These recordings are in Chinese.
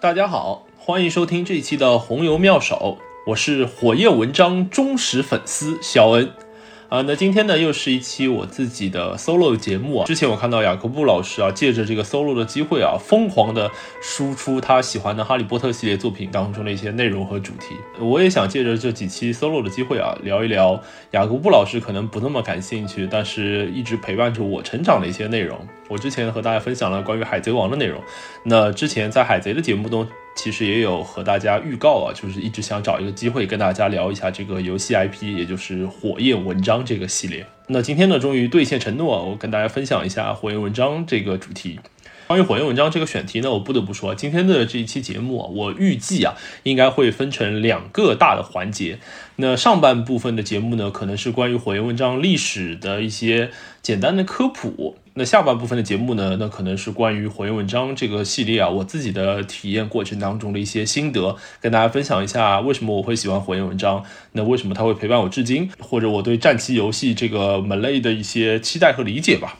大家好，欢迎收听这一期的红油妙手，我是火焰文章忠实粉丝肖恩。啊，那今天呢又是一期我自己的 solo 节目啊。之前我看到雅各布老师啊，借着这个 solo 的机会啊，疯狂的输出他喜欢的哈利波特系列作品当中的一些内容和主题。我也想借着这几期 solo 的机会啊，聊一聊雅各布老师可能不那么感兴趣，但是一直陪伴着我成长的一些内容。我之前和大家分享了关于海贼王的内容，那之前在海贼的节目中。其实也有和大家预告啊，就是一直想找一个机会跟大家聊一下这个游戏 IP，也就是火焰文章这个系列。那今天呢，终于兑现承诺，我跟大家分享一下火焰文章这个主题。关于火焰文章这个选题呢，我不得不说，今天的这一期节目啊，我预计啊，应该会分成两个大的环节。那上半部分的节目呢，可能是关于火焰文章历史的一些简单的科普。那下半部分的节目呢，那可能是关于火焰文章这个系列啊，我自己的体验过程当中的一些心得，跟大家分享一下为什么我会喜欢火焰文章，那为什么它会陪伴我至今，或者我对战棋游戏这个门类的一些期待和理解吧。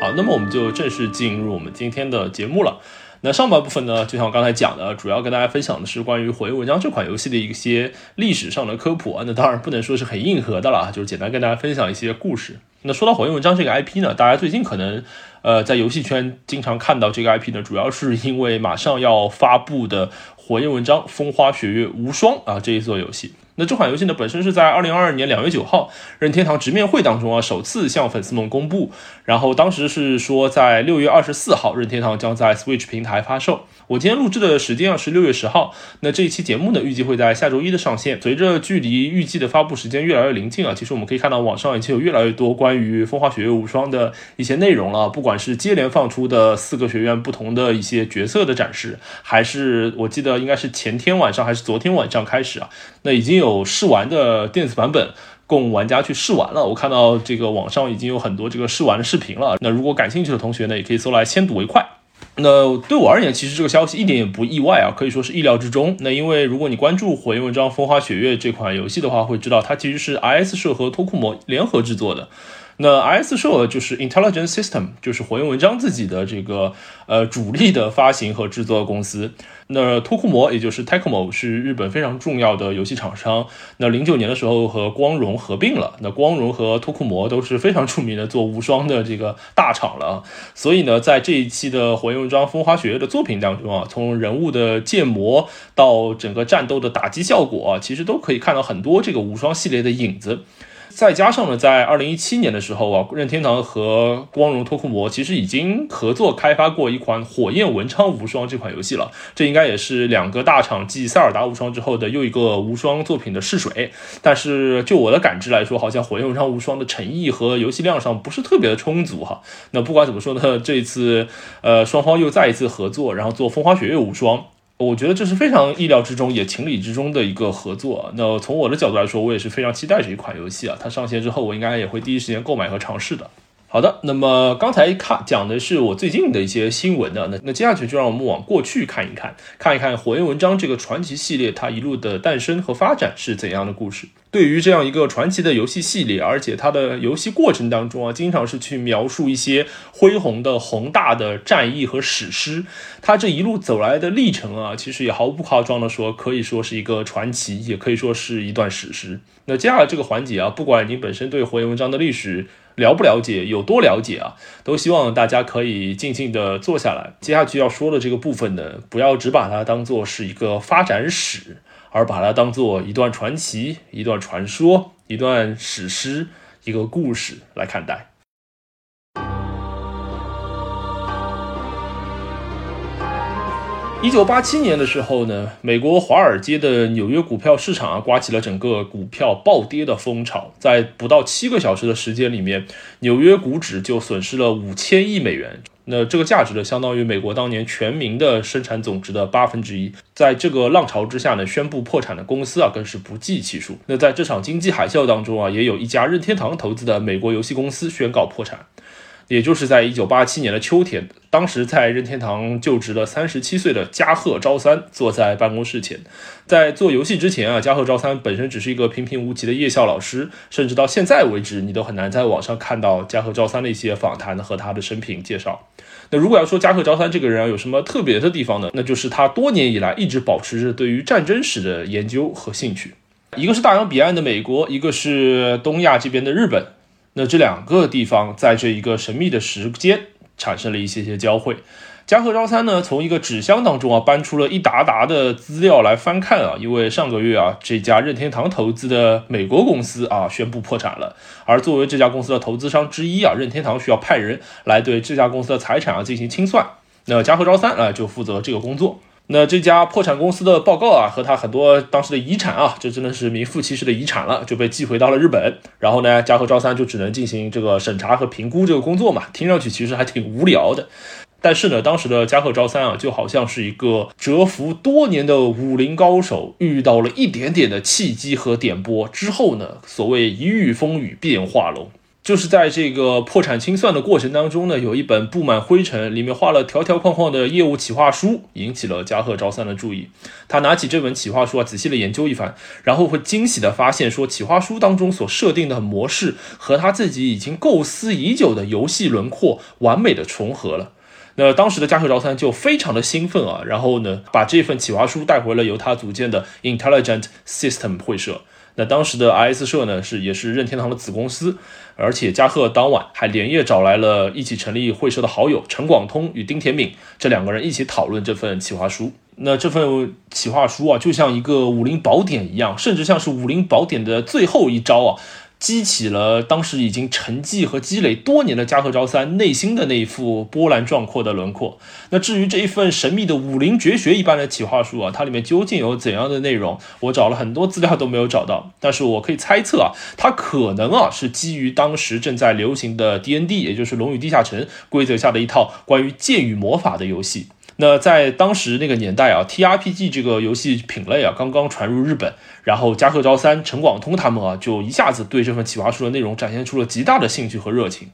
好，那么我们就正式进入我们今天的节目了。那上半部分呢，就像我刚才讲的，主要跟大家分享的是关于《火焰文章》这款游戏的一些历史上的科普啊。那当然不能说是很硬核的了，就是简单跟大家分享一些故事。那说到《火焰文章》这个 IP 呢，大家最近可能呃在游戏圈经常看到这个 IP 呢，主要是因为马上要发布的《火焰文章：风花雪月无双》啊这一座游戏。那这款游戏呢，本身是在二零二二年两月九号任天堂直面会当中啊，首次向粉丝们公布。然后当时是说在六月二十四号，任天堂将在 Switch 平台发售。我今天录制的时间啊是六月十号。那这一期节目呢，预计会在下周一的上线。随着距离预计的发布时间越来越临近啊，其实我们可以看到网上已经有越来越多关于《风花雪月无双》的一些内容了。不管是接连放出的四个学院不同的一些角色的展示，还是我记得应该是前天晚上还是昨天晚上开始啊，那已经有。试玩的电子版本供玩家去试玩了，我看到这个网上已经有很多这个试玩的视频了。那如果感兴趣的同学呢，也可以搜来先睹为快。那对我而言，其实这个消息一点也不意外啊，可以说是意料之中。那因为如果你关注《火焰文章：风花雪月》这款游戏的话，会知道它其实是 IS 社和托库摩联合制作的。那 IS 社就是 Intelligent System，就是火焰文章自己的这个呃主力的发行和制作公司。那托库摩也就是 Tecmo 是日本非常重要的游戏厂商。那零九年的时候和光荣合并了。那光荣和托库摩都是非常出名的做无双的这个大厂了。所以呢，在这一期的火焰文章风花雪月的作品当中啊，从人物的建模到整个战斗的打击效果啊，其实都可以看到很多这个无双系列的影子。再加上呢，在二零一七年的时候啊，任天堂和光荣托库摩其实已经合作开发过一款《火焰文昌无双》这款游戏了。这应该也是两个大厂继《塞尔达无双》之后的又一个无双作品的试水。但是就我的感知来说，好像《火焰文昌无双》的诚意和游戏量上不是特别的充足哈。那不管怎么说呢，这一次呃双方又再一次合作，然后做《风花雪月无双》。我觉得这是非常意料之中，也情理之中的一个合作。那从我的角度来说，我也是非常期待这一款游戏啊。它上线之后，我应该也会第一时间购买和尝试的。好的，那么刚才看讲的是我最近的一些新闻呢，那那接下去就让我们往过去看一看，看一看《火焰文章》这个传奇系列它一路的诞生和发展是怎样的故事。对于这样一个传奇的游戏系列，而且它的游戏过程当中啊，经常是去描述一些恢宏的宏大的战役和史诗。它这一路走来的历程啊，其实也毫不夸张的说，可以说是一个传奇，也可以说是一段史诗。那接下来这个环节啊，不管你本身对火焰文章的历史了不了解，有多了解啊，都希望大家可以静静的坐下来。接下去要说的这个部分呢，不要只把它当做是一个发展史。而把它当做一段传奇、一段传说、一段史诗、一个故事来看待。一九八七年的时候呢，美国华尔街的纽约股票市场啊，刮起了整个股票暴跌的风潮。在不到七个小时的时间里面，纽约股指就损失了五千亿美元。那这个价值呢，相当于美国当年全民的生产总值的八分之一。在这个浪潮之下呢，宣布破产的公司啊，更是不计其数。那在这场经济海啸当中啊，也有一家任天堂投资的美国游戏公司宣告破产。也就是在一九八七年的秋天，当时在任天堂就职的三十七岁的加贺昭三坐在办公室前。在做游戏之前啊，加贺昭三本身只是一个平平无奇的夜校老师，甚至到现在为止，你都很难在网上看到加贺昭三的一些访谈和他的生平介绍。那如果要说加贺昭三这个人啊有什么特别的地方呢？那就是他多年以来一直保持着对于战争史的研究和兴趣。一个是大洋彼岸的美国，一个是东亚这边的日本。那这两个地方在这一个神秘的时间产生了一些些交汇。加贺昭三呢，从一个纸箱当中啊搬出了一沓沓的资料来翻看啊，因为上个月啊这家任天堂投资的美国公司啊宣布破产了，而作为这家公司的投资商之一啊，任天堂需要派人来对这家公司的财产啊进行清算。那加贺昭三啊就负责这个工作。那这家破产公司的报告啊，和他很多当时的遗产啊，这真的是名副其实的遗产了，就被寄回到了日本。然后呢，加贺昭三就只能进行这个审查和评估这个工作嘛，听上去其实还挺无聊的。但是呢，当时的加贺昭三啊，就好像是一个蛰伏多年的武林高手，遇到了一点点的契机和点拨之后呢，所谓一遇风雨变化龙。就是在这个破产清算的过程当中呢，有一本布满灰尘、里面画了条条框框的业务企划书，引起了加贺昭三的注意。他拿起这本企划书啊，仔细的研究一番，然后会惊喜的发现，说企划书当中所设定的模式和他自己已经构思已久的游戏轮廓完美的重合了。那当时的加贺昭三就非常的兴奋啊，然后呢，把这份企划书带回了由他组建的 Intelligent System 会社。那当时的 I S 社呢，是也是任天堂的子公司。而且加贺当晚还连夜找来了一起成立会社的好友陈广通与丁田敏，这两个人一起讨论这份企划书。那这份企划书啊，就像一个武林宝典一样，甚至像是武林宝典的最后一招啊。激起了当时已经沉寂和积累多年的加贺昭三内心的那一副波澜壮阔的轮廓。那至于这一份神秘的武林绝学一般的企划书啊，它里面究竟有怎样的内容？我找了很多资料都没有找到。但是我可以猜测啊，它可能啊是基于当时正在流行的 D N D，也就是《龙与地下城》规则下的一套关于剑与魔法的游戏。那在当时那个年代啊，T R P G 这个游戏品类啊刚刚传入日本，然后加贺昭三、陈广通他们啊就一下子对这份企划书的内容展现出了极大的兴趣和热情。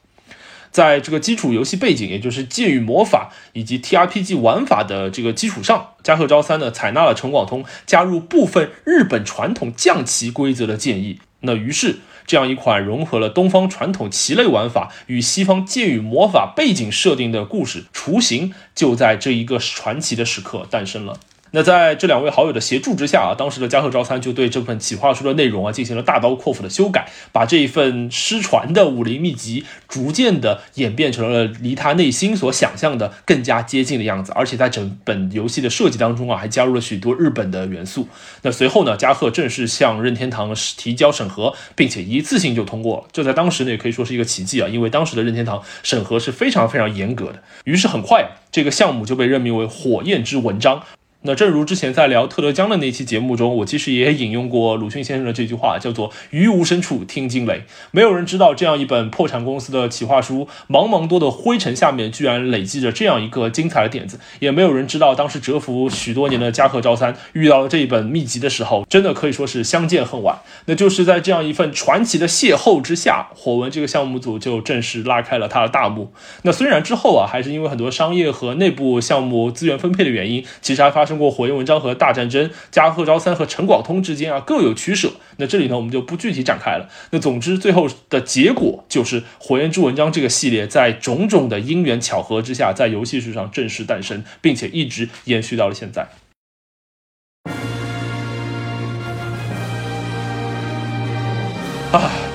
在这个基础游戏背景，也就是剑与魔法以及 T R P G 玩法的这个基础上，加贺昭三呢采纳了陈广通加入部分日本传统将棋规则的建议。那于是。这样一款融合了东方传统棋类玩法与西方剑与魔法背景设定的故事雏形，就在这一个传奇的时刻诞生了。那在这两位好友的协助之下啊，当时的加贺昭三就对这份企划书的内容啊进行了大刀阔斧的修改，把这一份失传的武林秘籍逐渐的演变成了离他内心所想象的更加接近的样子，而且在整本游戏的设计当中啊，还加入了许多日本的元素。那随后呢，加贺正式向任天堂提交审核，并且一次性就通过了，这在当时呢也可以说是一个奇迹啊，因为当时的任天堂审核是非常非常严格的。于是很快，这个项目就被任命为火焰之文章。那正如之前在聊特德江的那期节目中，我其实也引用过鲁迅先生的这句话，叫做“于无声处听惊雷”。没有人知道这样一本破产公司的企划书，茫茫多的灰尘下面居然累积着这样一个精彩的点子。也没有人知道，当时蛰伏许多年的加贺昭三遇到了这一本秘籍的时候，真的可以说是相见恨晚。那就是在这样一份传奇的邂逅之下，火文这个项目组就正式拉开了它的大幕。那虽然之后啊，还是因为很多商业和内部项目资源分配的原因，其实还发生。通过火焰文章和大战争，加贺昭三和陈广通之间啊各有取舍。那这里呢我们就不具体展开了。那总之最后的结果就是火焰之文章这个系列在种种的因缘巧合之下，在游戏史上正式诞生，并且一直延续到了现在。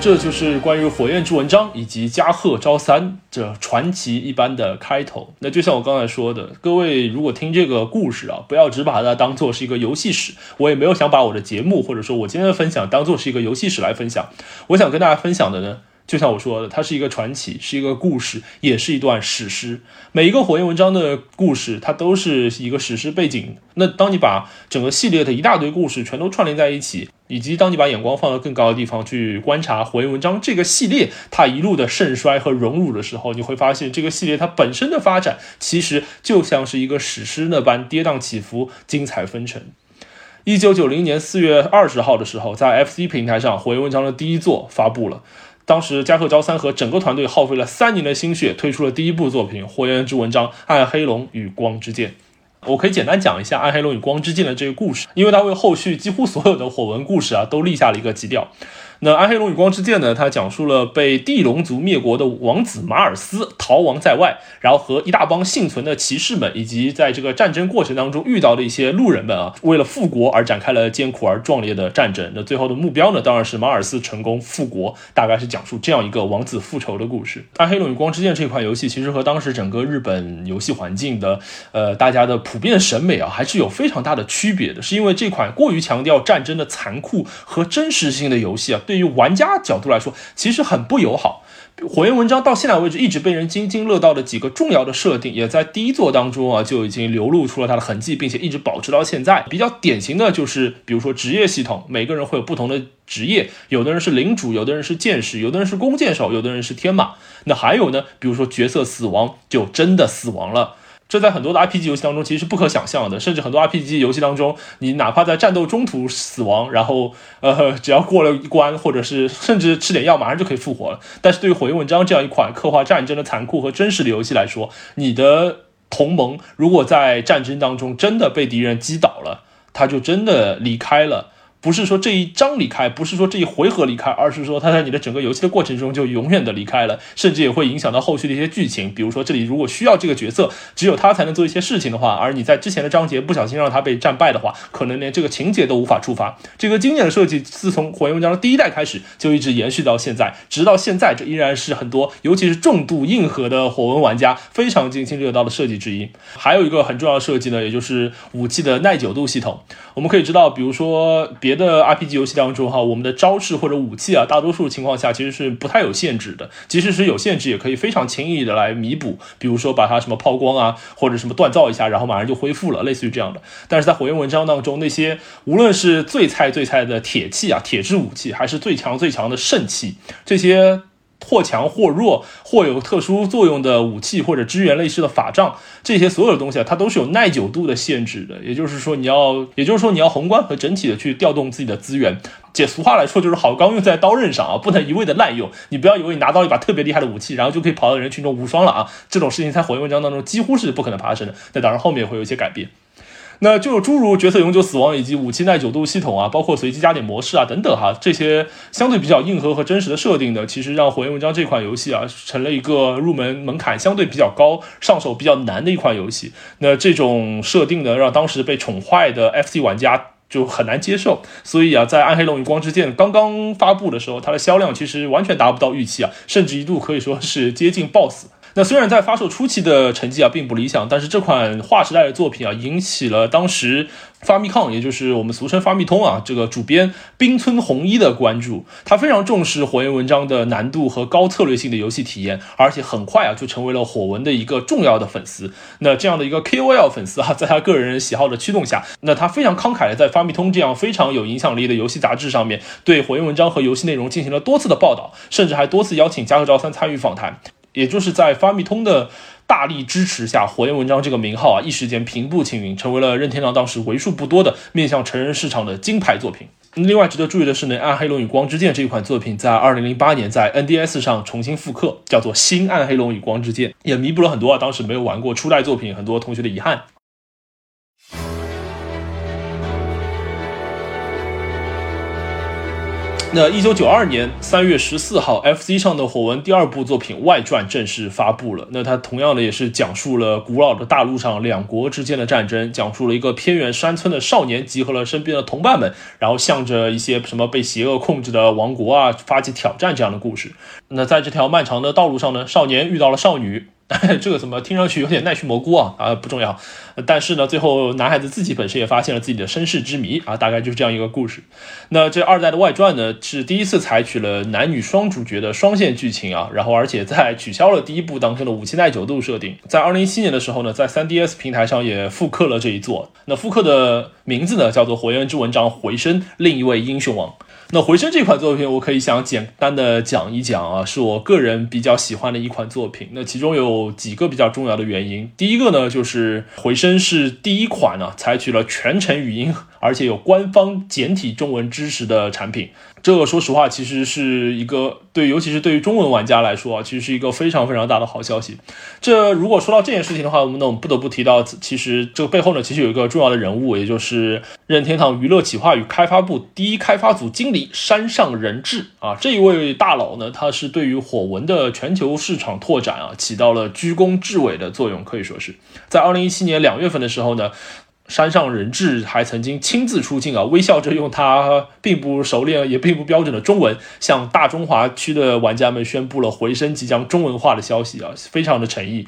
这就是关于《火焰之文章》以及加贺昭三这传奇一般的开头。那就像我刚才说的，各位如果听这个故事啊，不要只把它当做是一个游戏史。我也没有想把我的节目或者说我今天的分享当做是一个游戏史来分享。我想跟大家分享的呢。就像我说的，它是一个传奇，是一个故事，也是一段史诗。每一个火焰文章的故事，它都是一个史诗背景。那当你把整个系列的一大堆故事全都串联在一起，以及当你把眼光放到更高的地方去观察火焰文章这个系列它一路的盛衰和荣辱的时候，你会发现这个系列它本身的发展其实就像是一个史诗那般跌宕起伏、精彩纷呈。一九九零年四月二十号的时候，在 FC 平台上，火焰文章的第一作发布了。当时加贺昭三和整个团队耗费了三年的心血，推出了第一部作品《火焰之纹章：暗黑龙与光之剑》。我可以简单讲一下《暗黑龙与光之剑》的这个故事，因为它为后续几乎所有的火纹故事啊都立下了一个基调。那《暗黑龙与光之剑》呢？它讲述了被地龙族灭国的王子马尔斯逃亡在外，然后和一大帮幸存的骑士们，以及在这个战争过程当中遇到的一些路人们啊，为了复国而展开了艰苦而壮烈的战争。那最后的目标呢，当然是马尔斯成功复国。大概是讲述这样一个王子复仇的故事。《暗黑龙与光之剑》这款游戏其实和当时整个日本游戏环境的呃大家的普遍审美啊，还是有非常大的区别的。是因为这款过于强调战争的残酷和真实性的游戏啊，对于玩家角度来说，其实很不友好。火焰文章到现在为止一直被人津津乐道的几个重要的设定，也在第一作当中啊就已经流露出了它的痕迹，并且一直保持到现在。比较典型的就是，比如说职业系统，每个人会有不同的职业，有的人是领主，有的人是剑士，有的人是弓箭手，有的人是天马。那还有呢，比如说角色死亡就真的死亡了。这在很多的 RPG 游戏当中其实是不可想象的，甚至很多 RPG 游戏当中，你哪怕在战斗中途死亡，然后呃，只要过了一关，或者是甚至吃点药，马上就可以复活了。但是对于《火焰文章》这样一款刻画战争的残酷和真实的游戏来说，你的同盟如果在战争当中真的被敌人击倒了，他就真的离开了。不是说这一章离开，不是说这一回合离开，而是说他在你的整个游戏的过程中就永远的离开了，甚至也会影响到后续的一些剧情。比如说这里如果需要这个角色，只有他才能做一些事情的话，而你在之前的章节不小心让他被战败的话，可能连这个情节都无法触发。这个经典的设计，自从火焰文章的第一代开始就一直延续到现在，直到现在，这依然是很多尤其是重度硬核的火纹玩家非常津津乐道的设计之一。还有一个很重要的设计呢，也就是武器的耐久度系统。我们可以知道，比如说别的 RPG 游戏当中，哈，我们的招式或者武器啊，大多数情况下其实是不太有限制的，即使是有限制，也可以非常轻易的来弥补。比如说把它什么抛光啊，或者什么锻造一下，然后马上就恢复了，类似于这样的。但是在火焰文章当中，那些无论是最菜最菜的铁器啊，铁质武器，还是最强最强的圣器，这些。或强或弱，或有特殊作用的武器，或者支援类似的法杖，这些所有的东西啊，它都是有耐久度的限制的。也就是说，你要，也就是说，你要宏观和整体的去调动自己的资源。解俗话来说，就是好钢用在刀刃上啊，不能一味的滥用。你不要以为你拿到一把特别厉害的武器，然后就可以跑到人群中无双了啊！这种事情在火焰文章当中几乎是不可能发生的。那当然，后面会有一些改变。那就诸如角色永久死亡以及武器耐久度系统啊，包括随机加点模式啊等等哈，这些相对比较硬核和真实的设定的，其实让火焰文章这款游戏啊，成了一个入门门槛相对比较高、上手比较难的一款游戏。那这种设定呢，让当时被宠坏的 FC 玩家就很难接受。所以啊，在《暗黑龙与光之剑》刚刚发布的时候，它的销量其实完全达不到预期啊，甚至一度可以说是接近爆死。那虽然在发售初期的成绩啊并不理想，但是这款划时代的作品啊引起了当时发密抗，也就是我们俗称发密通啊这个主编冰村弘一的关注。他非常重视火焰文章的难度和高策略性的游戏体验，而且很快啊就成为了火文的一个重要的粉丝。那这样的一个 KOL 粉丝啊，在他个人喜好的驱动下，那他非常慷慨的在发密通这样非常有影响力的游戏杂志上面对火焰文章和游戏内容进行了多次的报道，甚至还多次邀请加贺昭三参与访谈。也就是在发密通的大力支持下，火焰文章这个名号啊，一时间平步青云，成为了任天堂当时为数不多的面向成人市场的金牌作品。另外值得注意的是呢，《暗黑龙与光之剑》这一款作品在二零零八年在 NDS 上重新复刻，叫做《新暗黑龙与光之剑》，也弥补了很多啊当时没有玩过初代作品很多同学的遗憾。那一九九二年三月十四号，FC 上的火纹第二部作品外传正式发布了。那它同样的也是讲述了古老的大陆上两国之间的战争，讲述了一个偏远山村的少年集合了身边的同伴们，然后向着一些什么被邪恶控制的王国啊发起挑战这样的故事。那在这条漫长的道路上呢，少年遇到了少女。这个怎么听上去有点奈须蘑菇啊？啊，不重要。但是呢，最后男孩子自己本身也发现了自己的身世之谜啊，大概就是这样一个故事。那这二代的外传呢，是第一次采取了男女双主角的双线剧情啊，然后而且在取消了第一部当中的武器耐久度设定。在二零一七年的时候呢，在 3DS 平台上也复刻了这一作。那复刻的名字呢，叫做《火焰之纹章：回声》，另一位英雄王。那回声这款作品，我可以想简单的讲一讲啊，是我个人比较喜欢的一款作品。那其中有几个比较重要的原因。第一个呢，就是回声是第一款呢采取了全程语音而且有官方简体中文支持的产品。这个说实话，其实是一个对，尤其是对于中文玩家来说啊，其实是一个非常非常大的好消息。这如果说到这件事情的话，我们呢，我们不得不提到，其实这个背后呢，其实有一个重要的人物，也就是任天堂娱乐企划与开发部第一开发组经理山上仁志啊，这一位大佬呢，他是对于火纹的全球市场拓展啊，起到了居功至伟的作用，可以说是在二零一七年两月份的时候呢。山上人质还曾经亲自出镜啊，微笑着用他并不熟练也并不标准的中文，向大中华区的玩家们宣布了回声即将中文化的消息啊，非常的诚意。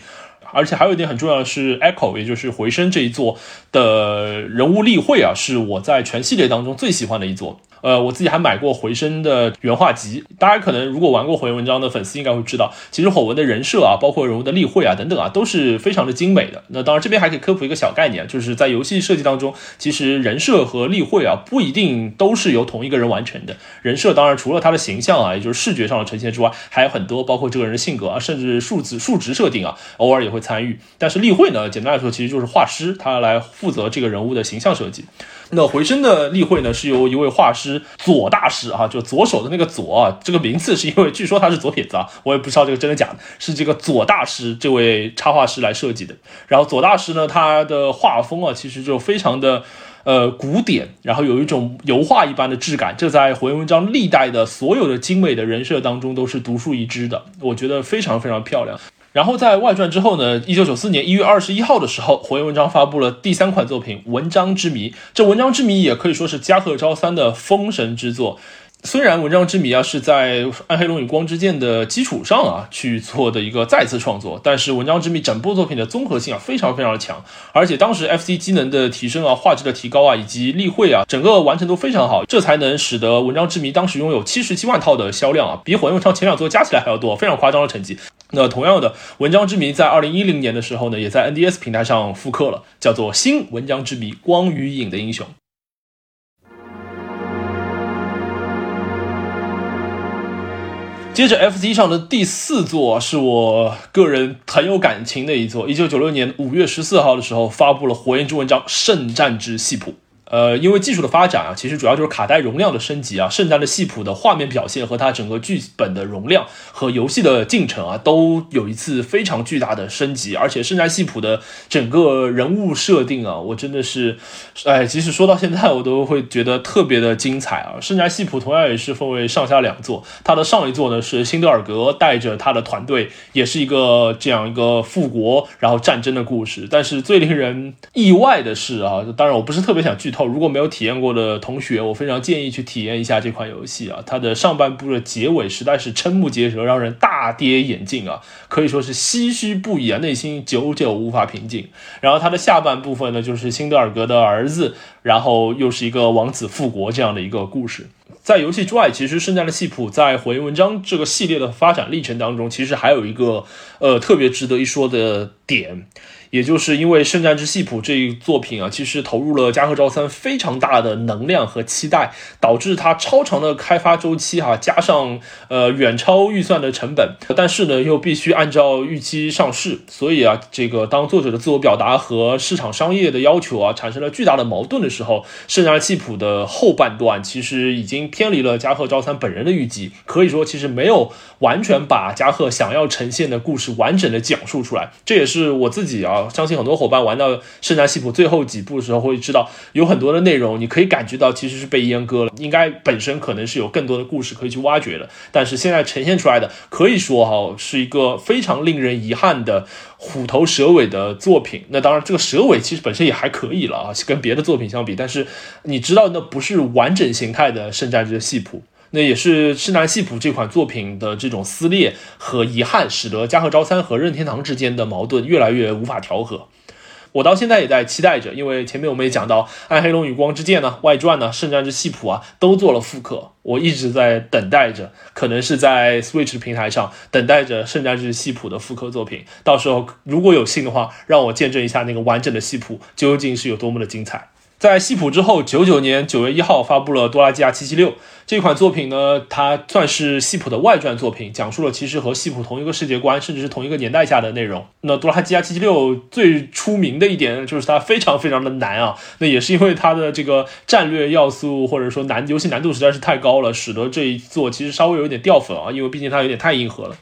而且还有一点很重要的是，Echo 也就是回声这一座的人物例会啊，是我在全系列当中最喜欢的一座。呃，我自己还买过回声的原画集。大家可能如果玩过火焰文章的粉丝应该会知道，其实火纹的人设啊，包括人物的例会啊等等啊，都是非常的精美的。那当然这边还可以科普一个小概念，就是在游戏设计当中，其实人设和例会啊不一定都是由同一个人完成的。人设当然除了他的形象啊，也就是视觉上的呈现之外，还有很多包括这个人的性格啊，甚至数字数值设定啊，偶尔也会参与。但是例会呢，简单来说其实就是画师他来负责这个人物的形象设计。那回声的例会呢，是由一位画师左大师啊，就左手的那个左啊，这个名字是因为据说他是左撇子啊，我也不知道这个真的假的，是这个左大师这位插画师来设计的。然后左大师呢，他的画风啊，其实就非常的呃古典，然后有一种油画一般的质感，这在火焰文章历代的所有的精美的人设当中都是独树一帜的，我觉得非常非常漂亮。然后在外传之后呢，一九九四年一月二十一号的时候，火焰文章发布了第三款作品《文章之谜》。这《文章之谜》也可以说是加贺昭三的封神之作。虽然《文章之谜》啊是在《暗黑龙与光之剑》的基础上啊去做的一个再次创作，但是《文章之谜》整部作品的综合性啊非常非常的强，而且当时 FC 机能的提升啊、画质的提高啊以及例会啊，整个完成度非常好，这才能使得《文章之谜》当时拥有七十七万套的销量啊，比《火焰文章》前两作加起来还要多，非常夸张的成绩。那同样的，《文章之谜》在二零一零年的时候呢，也在 NDS 平台上复刻了，叫做《新文章之谜：光与影的英雄》。接着，FC 上的第四座是我个人很有感情的一座。一九九六年五月十四号的时候，发布了《火焰之文章：圣战之系谱》。呃，因为技术的发展啊，其实主要就是卡带容量的升级啊，圣战的系谱的画面表现和它整个剧本的容量和游戏的进程啊，都有一次非常巨大的升级。而且圣战系谱的整个人物设定啊，我真的是，哎，即使说到现在，我都会觉得特别的精彩啊。圣战系谱同样也是分为上下两座，它的上一座呢是辛德尔格带着他的团队，也是一个这样一个复国然后战争的故事。但是最令人意外的是啊，当然我不是特别想剧透。如果没有体验过的同学，我非常建议去体验一下这款游戏啊！它的上半部的结尾实在是瞠目结舌，让人大跌眼镜啊，可以说是唏嘘不已啊，内心久久无法平静。然后它的下半部分呢，就是辛德尔格的儿子，然后又是一个王子复国这样的一个故事。在游戏之外，其实圣战的系谱在火焰文章这个系列的发展历程当中，其实还有一个呃特别值得一说的点。也就是因为《圣战之系谱》这一作品啊，其实投入了加贺昭三非常大的能量和期待，导致它超长的开发周期哈，加上呃远超预算的成本，但是呢又必须按照预期上市，所以啊，这个当作者的自我表达和市场商业的要求啊产生了巨大的矛盾的时候，《圣战系谱》的后半段其实已经偏离了加贺昭三本人的预计，可以说其实没有完全把加贺想要呈现的故事完整的讲述出来，这也是我自己啊。相信很多伙伴玩到圣战系谱最后几步的时候，会知道有很多的内容，你可以感觉到其实是被阉割了。应该本身可能是有更多的故事可以去挖掘的，但是现在呈现出来的，可以说哈是一个非常令人遗憾的虎头蛇尾的作品。那当然，这个蛇尾其实本身也还可以了啊，跟别的作品相比。但是你知道，那不是完整形态的圣战之系谱。那也是《圣战系谱》这款作品的这种撕裂和遗憾，使得加贺昭三和任天堂之间的矛盾越来越无法调和。我到现在也在期待着，因为前面我们也讲到《暗黑龙与光之剑》呢、外传呢、《圣战之系谱》啊，都做了复刻。我一直在等待着，可能是在 Switch 平台上等待着《圣战之系谱》的复刻作品。到时候如果有幸的话，让我见证一下那个完整的系谱究竟是有多么的精彩。在系谱之后，九九年九月一号发布了《多拉基亚七七六》这款作品呢，它算是西普的外传作品，讲述了其实和西普同一个世界观，甚至是同一个年代下的内容。那《多拉基亚七七六》最出名的一点就是它非常非常的难啊，那也是因为它的这个战略要素或者说难游戏难度实在是太高了，使得这一座其实稍微有点掉粉啊，因为毕竟它有点太硬核了。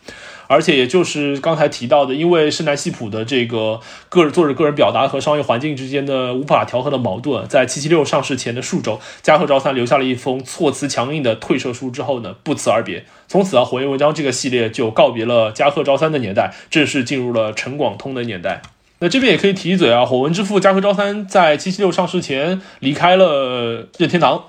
而且也就是刚才提到的，因为圣南西普的这个个作者个人表达和商业环境之间的无法调和的矛盾，在七七六上市前的数周，加贺昭三留下了一封措辞强硬的退社书之后呢，不辞而别。从此啊，火焰文章这个系列就告别了加贺昭三的年代，正式进入了陈广通的年代。那这边也可以提一嘴啊，火纹之父加贺昭三在七七六上市前离开了任天堂。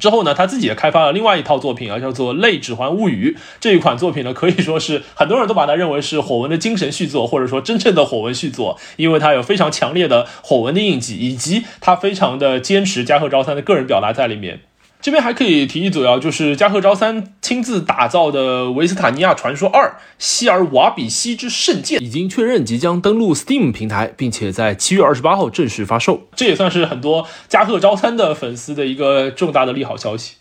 之后呢，他自己也开发了另外一套作品啊，叫做《类指环物语》这一款作品呢，可以说是很多人都把它认为是火纹的精神续作，或者说真正的火纹续作，因为它有非常强烈的火纹的印记，以及它非常的坚持加贺昭三的个人表达在里面。这边还可以提一嘴啊，就是加贺昭三亲自打造的《维斯塔尼亚传说二：希尔瓦比西之圣剑》已经确认即将登陆 Steam 平台，并且在七月二十八号正式发售。这也算是很多加贺昭三的粉丝的一个重大的利好消息。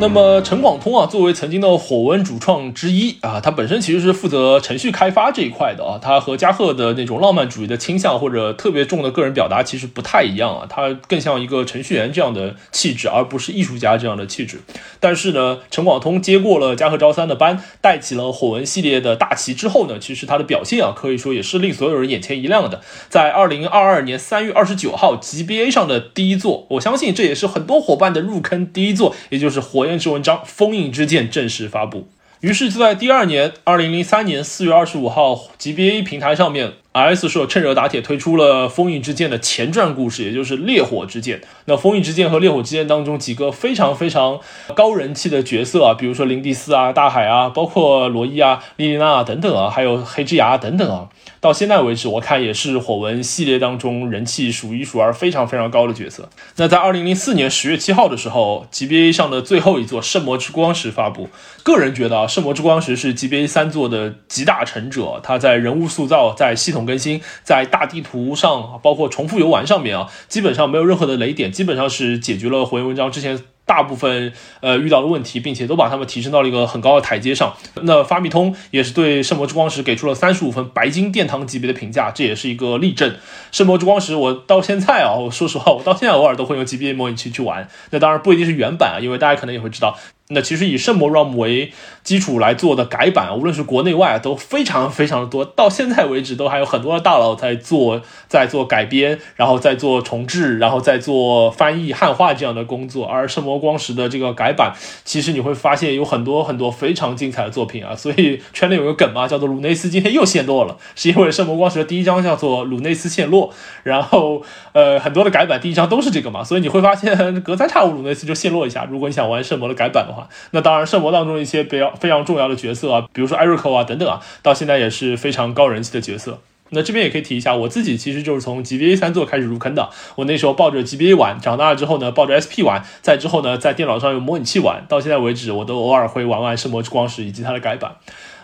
那么陈广通啊，作为曾经的火纹主创之一啊，他本身其实是负责程序开发这一块的啊。他和加贺的那种浪漫主义的倾向或者特别重的个人表达其实不太一样啊，他更像一个程序员这样的气质，而不是艺术家这样的气质。但是呢，陈广通接过了加贺昭三的班，带起了火纹系列的大旗之后呢，其实他的表现啊，可以说也是令所有人眼前一亮的。在二零二二年三月二十九号 GBA 上的第一作，我相信这也是很多伙伴的入坑第一作，也就是火。火焰之文章《封印之剑》正式发布，于是就在第二年，二零零三年四月二十五号，GBA 平台上面，IS 社趁热打铁推出了《封印之剑》的前传故事，也就是《烈火之剑》。那《封印之剑》和《烈火之剑》当中几个非常非常高人气的角色啊，比如说林蒂斯啊、大海啊，包括罗伊啊、莉莉娜啊等等啊，还有黑之牙等等啊。到现在为止，我看也是火纹系列当中人气数一数二、非常非常高的角色。那在二零零四年十月七号的时候，GBA 上的最后一座《圣魔之光石》发布。个人觉得啊，《圣魔之光石》是 GBA 三座的集大成者。它在人物塑造、在系统更新、在大地图上，包括重复游玩上面啊，基本上没有任何的雷点，基本上是解决了火焰文章之前。大部分呃遇到的问题，并且都把他们提升到了一个很高的台阶上。那发米通也是对圣魔之光石给出了三十五分白金殿堂级别的评价，这也是一个例证。圣魔之光石我到现在啊，我说实话，我到现在偶尔都会用 GBA 模拟器去玩。那当然不一定是原版啊，因为大家可能也会知道。那其实以圣魔 ROM 为基础来做的改版，无论是国内外都非常非常的多。到现在为止，都还有很多的大佬在做，在做改编，然后再做重置，然后再做翻译汉化这样的工作。而圣魔光石的这个改版，其实你会发现有很多很多非常精彩的作品啊。所以圈内有个梗嘛，叫做鲁内斯今天又陷落了，是因为圣魔光石的第一章叫做鲁内斯陷落，然后呃很多的改版第一章都是这个嘛，所以你会发现隔三差五鲁内斯就陷落一下。如果你想玩圣魔的改版的话，那当然，圣魔当中一些比较非常重要的角色啊，比如说艾瑞克啊等等啊，到现在也是非常高人气的角色。那这边也可以提一下，我自己其实就是从 GBA 三座开始入坑的。我那时候抱着 GBA 玩，长大了之后呢，抱着 SP 玩，再之后呢，在电脑上用模拟器玩，到现在为止，我都偶尔会玩玩圣魔之光石以及它的改版。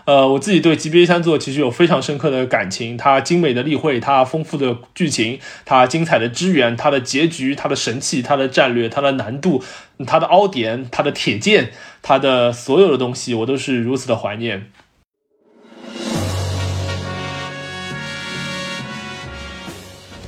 呃，我自己对 GBA 三座其实有非常深刻的感情，它精美的例会，它丰富的剧情，它精彩的支援，它的结局，它的神器，它的战略，它的难度，它的凹点，它的铁剑，它的所有的东西，我都是如此的怀念。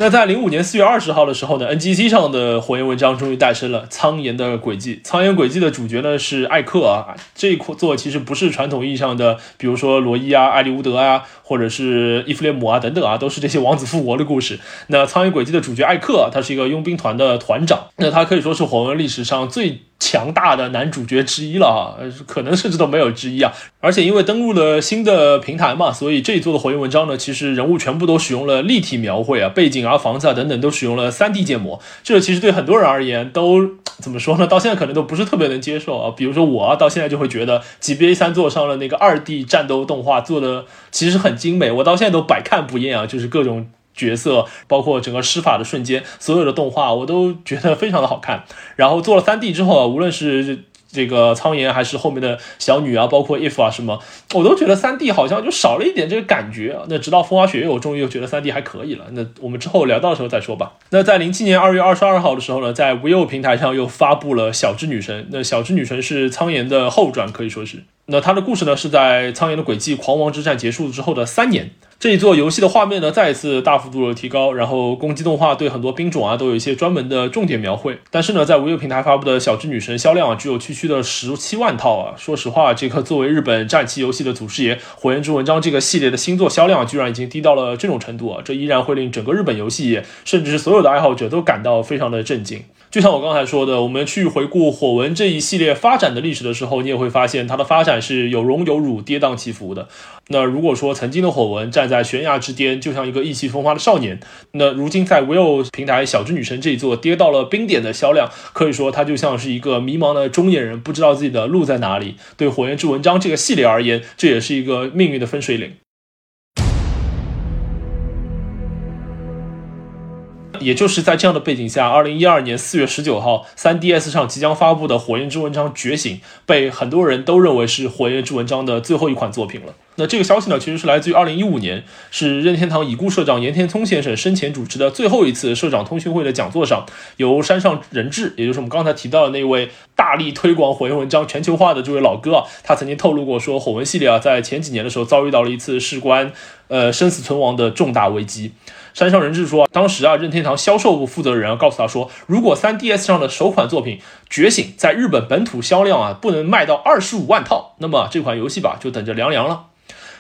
那在零五年四月二十号的时候呢，NGC 上的火焰文章终于诞生了《苍岩的轨迹》。苍岩轨迹的主角呢是艾克啊，这一座其实不是传统意义上的，比如说罗伊啊、艾利乌德啊，或者是伊芙列姆啊等等啊，都是这些王子复活的故事。那苍岩轨迹的主角艾克，他是一个佣兵团的团长，那他可以说是火纹历史上最。强大的男主角之一了啊，可能甚至都没有之一啊。而且因为登录了新的平台嘛，所以这一座的火焰文章呢，其实人物全部都使用了立体描绘啊，背景啊、房子啊等等都使用了 3D 建模。这其实对很多人而言都怎么说呢？到现在可能都不是特别能接受啊。比如说我啊，到现在就会觉得 GBA 三座上的那个 2D 战斗动画做的其实很精美，我到现在都百看不厌啊，就是各种。角色包括整个施法的瞬间，所有的动画我都觉得非常的好看。然后做了三 D 之后啊，无论是这个苍岩还是后面的小女啊，包括 if 啊什么，我都觉得三 D 好像就少了一点这个感觉啊。那直到风花雪月，我终于又觉得三 D 还可以了。那我们之后聊到的时候再说吧。那在零七年二月二十二号的时候呢，在 vivo 平台上又发布了小智女神。那小智女神是苍岩的后传，可以说是。那它的故事呢，是在苍岩的轨迹狂王之战结束之后的三年。这一座游戏的画面呢，再一次大幅度的提高，然后攻击动画对很多兵种啊都有一些专门的重点描绘。但是呢，在无忧平台发布的小智女神销量啊，只有区区的十七万套啊。说实话，这个作为日本战棋游戏的祖师爷，火焰之文章这个系列的新作销量居然已经低到了这种程度啊，这依然会令整个日本游戏业，甚至是所有的爱好者都感到非常的震惊。就像我刚才说的，我们去回顾火纹这一系列发展的历史的时候，你也会发现它的发展是有荣有辱、跌宕起伏的。那如果说曾经的火纹站在悬崖之巅，就像一个意气风发的少年，那如今在 vivo 平台小之女神这一座跌到了冰点的销量，可以说它就像是一个迷茫的中年人，不知道自己的路在哪里。对火焰之文章这个系列而言，这也是一个命运的分水岭。也就是在这样的背景下，二零一二年四月十九号，3DS 上即将发布的《火焰之纹章：觉醒》被很多人都认为是《火焰之纹章》的最后一款作品了。那这个消息呢，其实是来自于二零一五年，是任天堂已故社长岩田聪先生生前主持的最后一次社长通讯会的讲座上，由山上仁志，也就是我们刚才提到的那位大力推广火焰文章全球化的这位老哥啊，他曾经透露过说，火纹系列啊，在前几年的时候遭遇到了一次事关呃生死存亡的重大危机。山上人志说，当时啊，任天堂销售部负责人啊告诉他说，如果 3DS 上的首款作品《觉醒》在日本本土销量啊不能卖到二十五万套，那么这款游戏吧就等着凉凉了。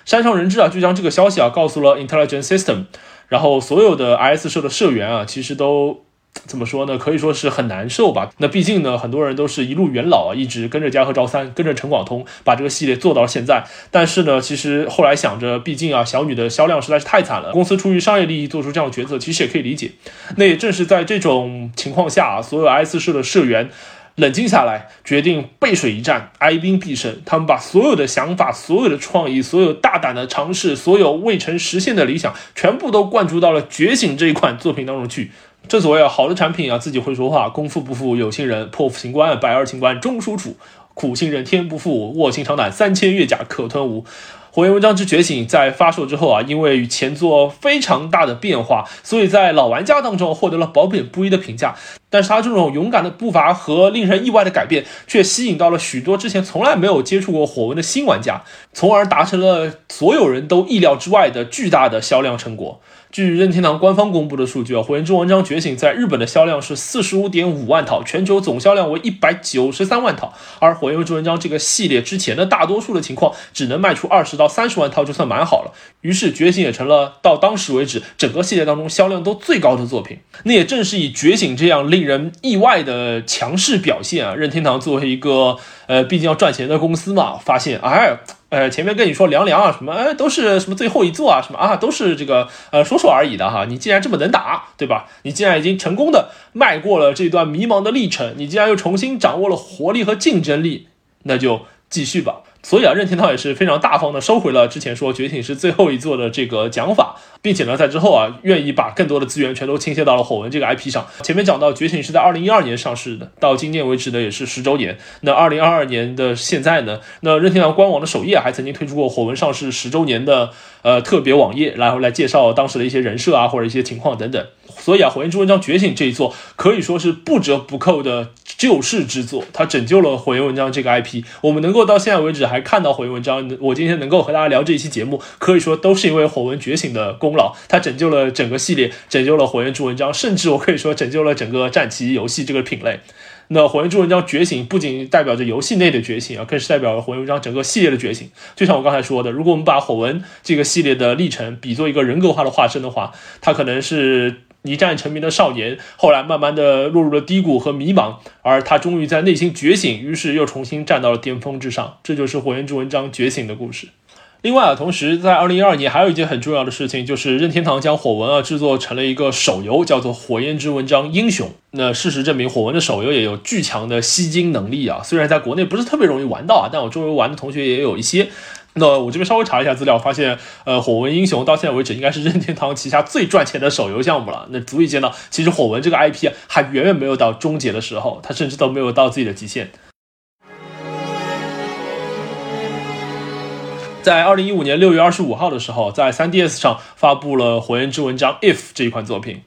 山上人志啊，就将这个消息啊告诉了 Intelligent System，然后所有的 IS 社的社员啊，其实都怎么说呢？可以说是很难受吧。那毕竟呢，很多人都是一路元老啊，一直跟着嘉禾招三，跟着陈广通，把这个系列做到现在。但是呢，其实后来想着，毕竟啊，小女的销量实在是太惨了，公司出于商业利益做出这样的决策，其实也可以理解。那也正是在这种情况下啊，所有 IS 社的社员。冷静下来，决定背水一战，哀兵必胜。他们把所有的想法、所有的创意、所有大胆的尝试、所有未曾实现的理想，全部都灌注到了《觉醒》这一款作品当中去。正所谓啊，好的产品啊，自己会说话。功夫不负有心人，破釜沉舟，百二秦关终属楚。苦心人天不负，卧薪尝胆，三千越甲可吞吴。《火焰文章之觉醒》在发售之后啊，因为与前作非常大的变化，所以在老玩家当中获得了褒贬不一的评价。但是他这种勇敢的步伐和令人意外的改变，却吸引到了许多之前从来没有接触过火纹的新玩家，从而达成了所有人都意料之外的巨大的销量成果。据任天堂官方公布的数据啊，《火焰之纹章觉醒》在日本的销量是四十五点五万套，全球总销量为一百九十三万套。而《火焰之纹章》这个系列之前的大多数的情况，只能卖出二十到三十万套就算蛮好了。于是《觉醒》也成了到当时为止整个系列当中销量都最高的作品。那也正是以《觉醒》这样令人意外的强势表现啊，任天堂作为一个呃，毕竟要赚钱的公司嘛，发现哎。呃，前面跟你说凉凉啊，什么哎，都是什么最后一座啊，什么啊，都是这个呃说说而已的哈。你既然这么能打，对吧？你既然已经成功的迈过了这段迷茫的历程，你既然又重新掌握了活力和竞争力，那就继续吧。所以啊，任天堂也是非常大方的收回了之前说觉醒是最后一座的这个讲法，并且呢，在之后啊，愿意把更多的资源全都倾泻到了火纹这个 IP 上。前面讲到觉醒是在二零一二年上市的，到今年为止呢也是十周年。那二零二二年的现在呢，那任天堂官网的首页还曾经推出过火纹上市十周年的呃特别网页，然后来介绍当时的一些人设啊或者一些情况等等。所以啊，火焰之纹章觉醒这一座可以说是不折不扣的救世之作，它拯救了火焰文章这个 IP。我们能够到现在为止还看到火焰文章，我今天能够和大家聊这一期节目，可以说都是因为火纹觉醒的功劳。它拯救了整个系列，拯救了火焰之文章，甚至我可以说拯救了整个战棋游戏这个品类。那火焰之文章觉醒不仅代表着游戏内的觉醒啊，更是代表了火焰文章整个系列的觉醒。就像我刚才说的，如果我们把火纹这个系列的历程比作一个人格化的化身的话，它可能是。一战成名的少年，后来慢慢的落入了低谷和迷茫，而他终于在内心觉醒，于是又重新站到了巅峰之上。这就是火焰之文章觉醒的故事。另外啊，同时在二零一二年还有一件很重要的事情，就是任天堂将火纹啊制作成了一个手游，叫做《火焰之文章英雄》。那事实证明，火纹的手游也有巨强的吸金能力啊。虽然在国内不是特别容易玩到啊，但我周围玩的同学也有一些。那我这边稍微查了一下资料，发现，呃，《火纹英雄》到现在为止应该是任天堂旗下最赚钱的手游项目了。那足以见到，其实《火纹》这个 IP 还远远没有到终结的时候，它甚至都没有到自己的极限。在二零一五年六月二十五号的时候，在 3DS 上发布了《火焰之文章 If》这一款作品。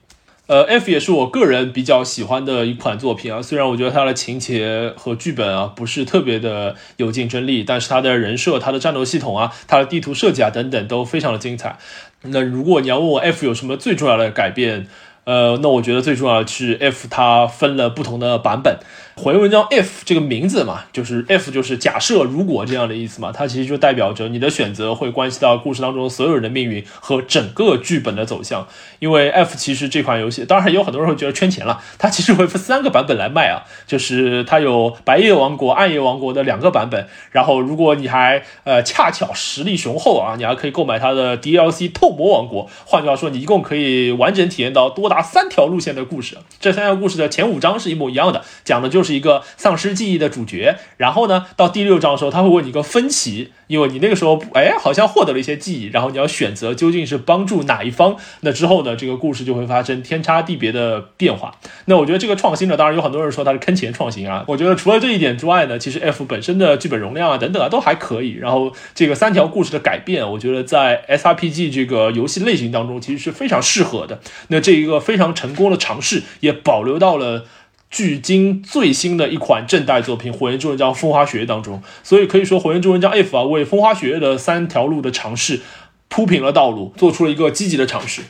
呃，F 也是我个人比较喜欢的一款作品啊。虽然我觉得它的情节和剧本啊不是特别的有竞争力，但是它的人设、它的战斗系统啊、它的地图设计啊等等都非常的精彩。那如果你要问我 F 有什么最重要的改变，呃，那我觉得最重要的是 F 它分了不同的版本。回文章 if 这个名字嘛，就是 if 就是假设如果这样的意思嘛，它其实就代表着你的选择会关系到故事当中所有人的命运和整个剧本的走向。因为 f 其实这款游戏，当然有很多人会觉得圈钱了，它其实会分三个版本来卖啊，就是它有白夜王国、暗夜王国的两个版本。然后如果你还呃恰巧实力雄厚啊，你还可以购买它的 DLC 透魔王国。换句话说，你一共可以完整体验到多达三条路线的故事。这三条故事的前五章是一模一样的，讲的就是。是一个丧失记忆的主角，然后呢，到第六章的时候，他会问你一个分歧，因为你那个时候，哎，好像获得了一些记忆，然后你要选择究竟是帮助哪一方。那之后呢，这个故事就会发生天差地别的变化。那我觉得这个创新呢，当然有很多人说它是坑钱创新啊。我觉得除了这一点之外呢，其实 F 本身的剧本容量啊等等啊都还可以。然后这个三条故事的改变，我觉得在 SRPG 这个游戏类型当中其实是非常适合的。那这一个非常成功的尝试，也保留到了。距今最新的一款正代作品《火焰之纹章风花雪月》当中，所以可以说《火焰之纹章 F》啊为风花雪月的三条路的尝试铺平了道路，做出了一个积极的尝试。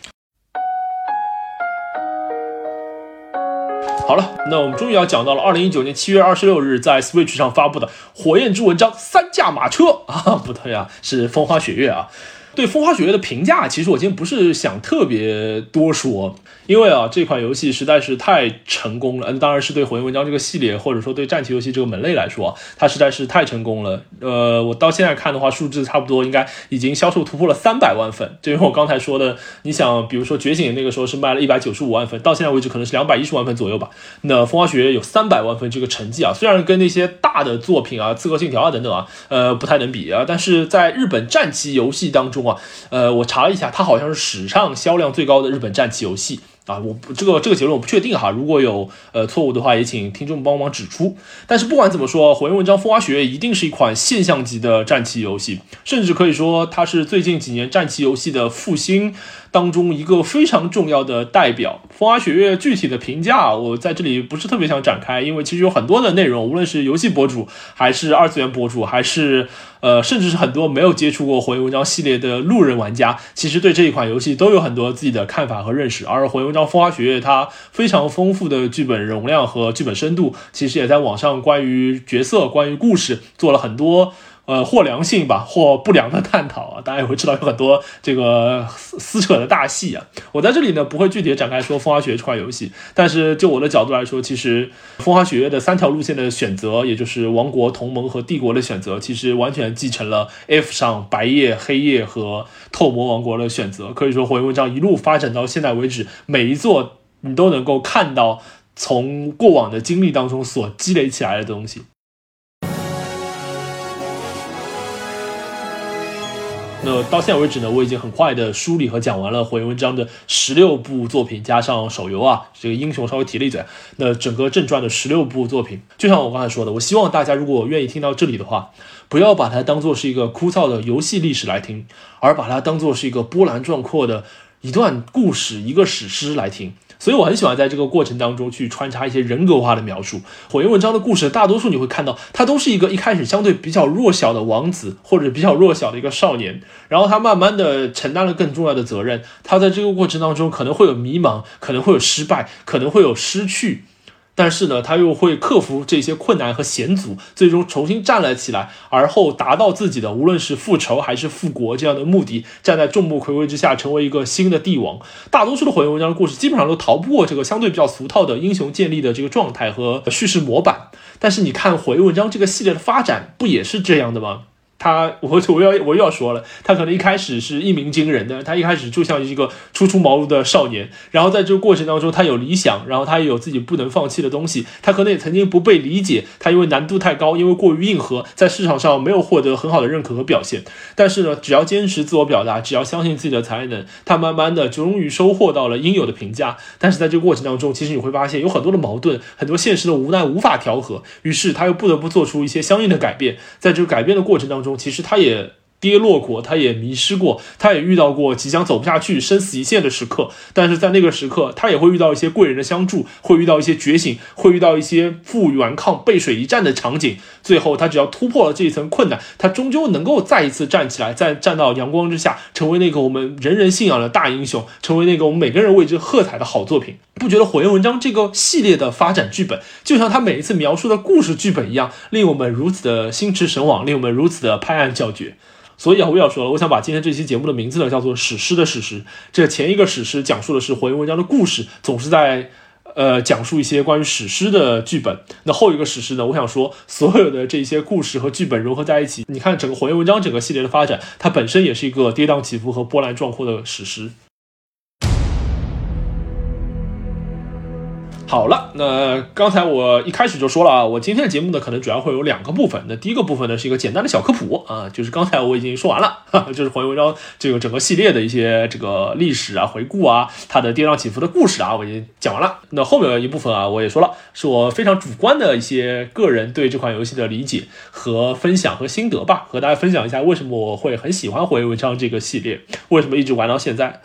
好了，那我们终于要讲到了二零一九年七月二十六日在 Switch 上发布的《火焰之纹章三驾马车》啊，不对啊，是风花雪月啊。对风花雪月的评价，其实我今天不是想特别多说。因为啊，这款游戏实在是太成功了，嗯，当然是对火焰文章这个系列，或者说对战棋游戏这个门类来说，它实在是太成功了。呃，我到现在看的话，数字差不多应该已经销售突破了三百万份。就因为我刚才说的，你想，比如说觉醒那个时候是卖了一百九十五万份，到现在为止可能是两百一十万份左右吧。那风花雪月有三百万份这个成绩啊，虽然跟那些大的作品啊，刺客信条啊等等啊，呃，不太能比啊，但是在日本战棋游戏当中呃，我查了一下，它好像是史上销量最高的日本战棋游戏。啊，我不这个这个结论我不确定哈，如果有呃错误的话，也请听众帮忙指出。但是不管怎么说，《火焰纹章风花雪月》一定是一款现象级的战棋游戏，甚至可以说它是最近几年战棋游戏的复兴。当中一个非常重要的代表，《风花雪月》具体的评价，我在这里不是特别想展开，因为其实有很多的内容，无论是游戏博主，还是二次元博主，还是呃，甚至是很多没有接触过《火焰文章》系列的路人玩家，其实对这一款游戏都有很多自己的看法和认识。而《火焰文章：风花雪月》它非常丰富的剧本容量和剧本深度，其实也在网上关于角色、关于故事做了很多。呃，或良性吧，或不良的探讨啊，大家也会知道有很多这个撕撕扯的大戏啊。我在这里呢不会具体展开说《风花雪月》这款游戏，但是就我的角度来说，其实《风花雪月》的三条路线的选择，也就是王国、同盟和帝国的选择，其实完全继承了 F 上白夜、黑夜和透魔王国的选择。可以说，火焰文章一路发展到现在为止，每一座你都能够看到从过往的经历当中所积累起来的东西。那到现在为止呢，我已经很快的梳理和讲完了火焰文章的十六部作品，加上手游啊，这个英雄稍微提了一嘴。那整个正传的十六部作品，就像我刚才说的，我希望大家如果愿意听到这里的话，不要把它当做是一个枯燥的游戏历史来听，而把它当做是一个波澜壮阔的一段故事，一个史诗来听。所以我很喜欢在这个过程当中去穿插一些人格化的描述。火焰文章的故事，大多数你会看到，他都是一个一开始相对比较弱小的王子，或者比较弱小的一个少年，然后他慢慢的承担了更重要的责任。他在这个过程当中可能会有迷茫，可能会有失败，可能会有失去。但是呢，他又会克服这些困难和险阻，最终重新站了起来，而后达到自己的无论是复仇还是复国这样的目的，站在众目睽睽之下，成为一个新的帝王。大多数的火焰文章的故事基本上都逃不过这个相对比较俗套的英雄建立的这个状态和叙事模板。但是你看火焰文章这个系列的发展，不也是这样的吗？他，我我要我又要说了，他可能一开始是一鸣惊人的，他一开始就像一个初出茅庐的少年，然后在这个过程当中，他有理想，然后他也有自己不能放弃的东西，他可能也曾经不被理解，他因为难度太高，因为过于硬核，在市场上没有获得很好的认可和表现，但是呢，只要坚持自我表达，只要相信自己的才能，他慢慢的终于收获到了应有的评价，但是在这个过程当中，其实你会发现有很多的矛盾，很多现实的无奈无法调和，于是他又不得不做出一些相应的改变，在这个改变的过程当中。其实他也跌落过，他也迷失过，他也遇到过即将走不下去、生死一线的时刻。但是在那个时刻，他也会遇到一些贵人的相助，会遇到一些觉醒，会遇到一些负顽抗、背水一战的场景。最后，他只要突破了这一层困难，他终究能够再一次站起来，再站到阳光之下，成为那个我们人人信仰的大英雄，成为那个我们每个人为之喝彩的好作品。不觉得火焰文章这个系列的发展剧本，就像他每一次描述的故事剧本一样，令我们如此的心驰神往，令我们如此的拍案叫绝。所以啊，我要说了，我想把今天这期节目的名字呢叫做“史诗的史诗”。这前一个史诗讲述的是火焰文章的故事，总是在呃讲述一些关于史诗的剧本。那后一个史诗呢，我想说，所有的这些故事和剧本融合在一起，你看整个火焰文章整个系列的发展，它本身也是一个跌宕起伏和波澜壮阔的史诗。好了，那刚才我一开始就说了啊，我今天的节目呢，可能主要会有两个部分。那第一个部分呢，是一个简单的小科普啊，就是刚才我已经说完了，就是黄文章这个整个系列的一些这个历史啊、回顾啊、它的跌宕起伏的故事啊，我已经讲完了。那后面一部分啊，我也说了，是我非常主观的一些个人对这款游戏的理解和分享和心得吧，和大家分享一下为什么我会很喜欢火焰文章这个系列，为什么一直玩到现在。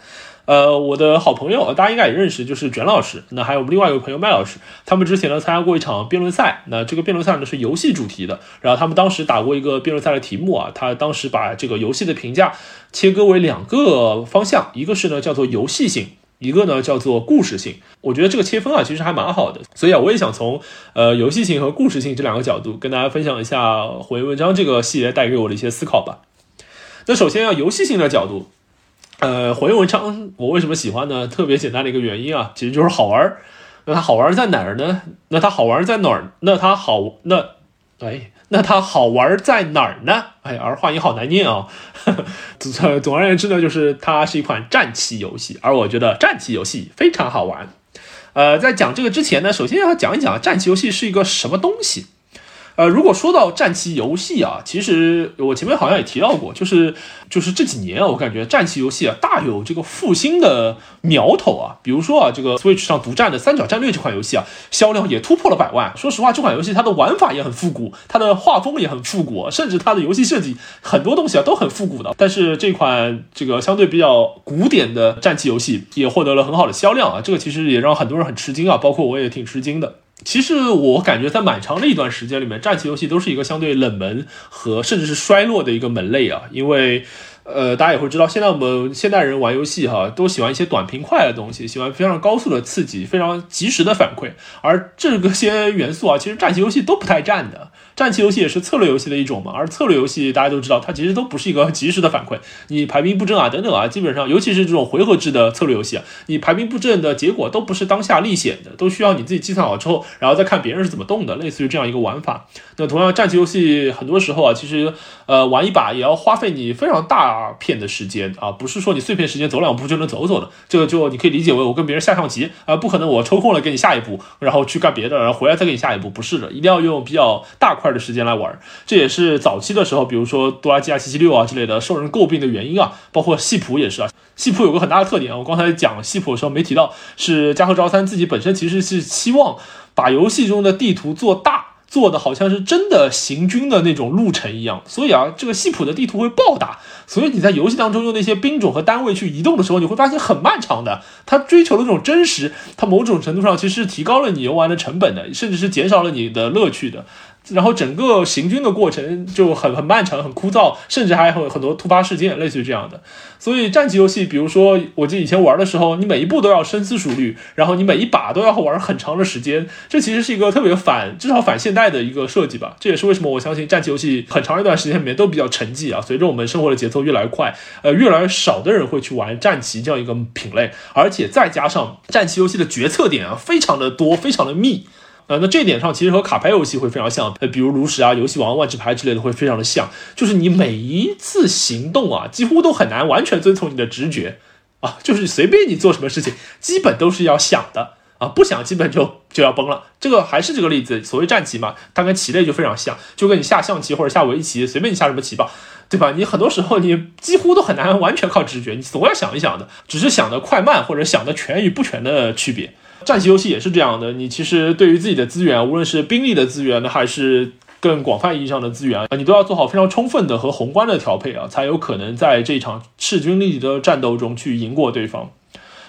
呃，我的好朋友，大家应该也认识，就是卷老师。那还有我们另外一个朋友麦老师，他们之前呢参加过一场辩论赛。那这个辩论赛呢是游戏主题的，然后他们当时打过一个辩论赛的题目啊，他当时把这个游戏的评价切割为两个方向，一个是呢叫做游戏性，一个呢叫做故事性。我觉得这个切分啊其实还蛮好的，所以啊我也想从呃游戏性和故事性这两个角度跟大家分享一下火焰文章这个系列带给我的一些思考吧。那首先啊游戏性的角度。呃，火焰文章我为什么喜欢呢？特别简单的一个原因啊，其实就是好玩。那它好玩在哪儿呢？那它好玩在哪儿？那它好那哎，那它好玩在哪儿呢？哎，儿化音好难念啊。总总而言之呢，就是它是一款战棋游戏，而我觉得战棋游戏非常好玩。呃，在讲这个之前呢，首先要讲一讲战棋游戏是一个什么东西。呃，如果说到战棋游戏啊，其实我前面好像也提到过，就是就是这几年啊，我感觉战棋游戏啊大有这个复兴的苗头啊。比如说啊，这个 Switch 上独占的《三角战略》这款游戏啊，销量也突破了百万。说实话，这款游戏它的玩法也很复古，它的画风也很复古，甚至它的游戏设计很多东西啊都很复古的。但是这款这个相对比较古典的战棋游戏也获得了很好的销量啊，这个其实也让很多人很吃惊啊，包括我也挺吃惊的。其实我感觉在蛮长的一段时间里面，战棋游戏都是一个相对冷门和甚至是衰落的一个门类啊，因为，呃，大家也会知道，现在我们现代人玩游戏哈，都喜欢一些短平快的东西，喜欢非常高速的刺激，非常及时的反馈，而这个些元素啊，其实战棋游戏都不太占的。战棋游戏也是策略游戏的一种嘛，而策略游戏大家都知道，它其实都不是一个及时的反馈。你排兵布阵啊，等等啊，基本上，尤其是这种回合制的策略游戏啊，你排兵布阵的结果都不是当下立显的，都需要你自己计算好之后，然后再看别人是怎么动的，类似于这样一个玩法。那同样，战棋游戏很多时候啊，其实呃玩一把也要花费你非常大片的时间啊，不是说你碎片时间走两步就能走走的。这个就你可以理解为我跟别人下象棋啊，不可能我抽空了给你下一步，然后去干别的，然后回来再给你下一步，不是的，一定要用比较大块。的时间来玩，这也是早期的时候，比如说多拉基亚七七六啊之类的受人诟病的原因啊。包括系谱也是啊，系谱有个很大的特点，我刚才讲系谱的时候没提到，是加贺昭三自己本身其实是期望把游戏中的地图做大。做的好像是真的行军的那种路程一样，所以啊，这个西普的地图会爆打，所以你在游戏当中用那些兵种和单位去移动的时候，你会发现很漫长的。它追求的这种真实，它某种程度上其实是提高了你游玩的成本的，甚至是减少了你的乐趣的。然后整个行军的过程就很很漫长、很枯燥，甚至还有很多突发事件，类似于这样的。所以战棋游戏，比如说我记得以前玩的时候，你每一步都要深思熟虑，然后你每一把都要玩很长的时间，这其实是一个特别反，至少反现代的一个设计吧。这也是为什么我相信战棋游戏很长一段时间里面都比较沉寂啊。随着我们生活的节奏越来越快，呃，越来越少的人会去玩战棋这样一个品类，而且再加上战棋游戏的决策点啊，非常的多，非常的密。呃，那这一点上其实和卡牌游戏会非常像，呃，比如炉石啊、游戏王、万智牌之类的会非常的像，就是你每一次行动啊，几乎都很难完全遵从你的直觉啊，就是随便你做什么事情，基本都是要想的啊，不想基本就就要崩了。这个还是这个例子，所谓战棋嘛，它跟棋类就非常像，就跟你下象棋或者下围棋，随便你下什么棋吧，对吧？你很多时候你几乎都很难完全靠直觉，你总要想一想的，只是想的快慢或者想的全与不全的区别。战棋游戏也是这样的，你其实对于自己的资源，无论是兵力的资源呢，还是更广泛意义上的资源啊，你都要做好非常充分的和宏观的调配啊，才有可能在这场势均力敌的战斗中去赢过对方。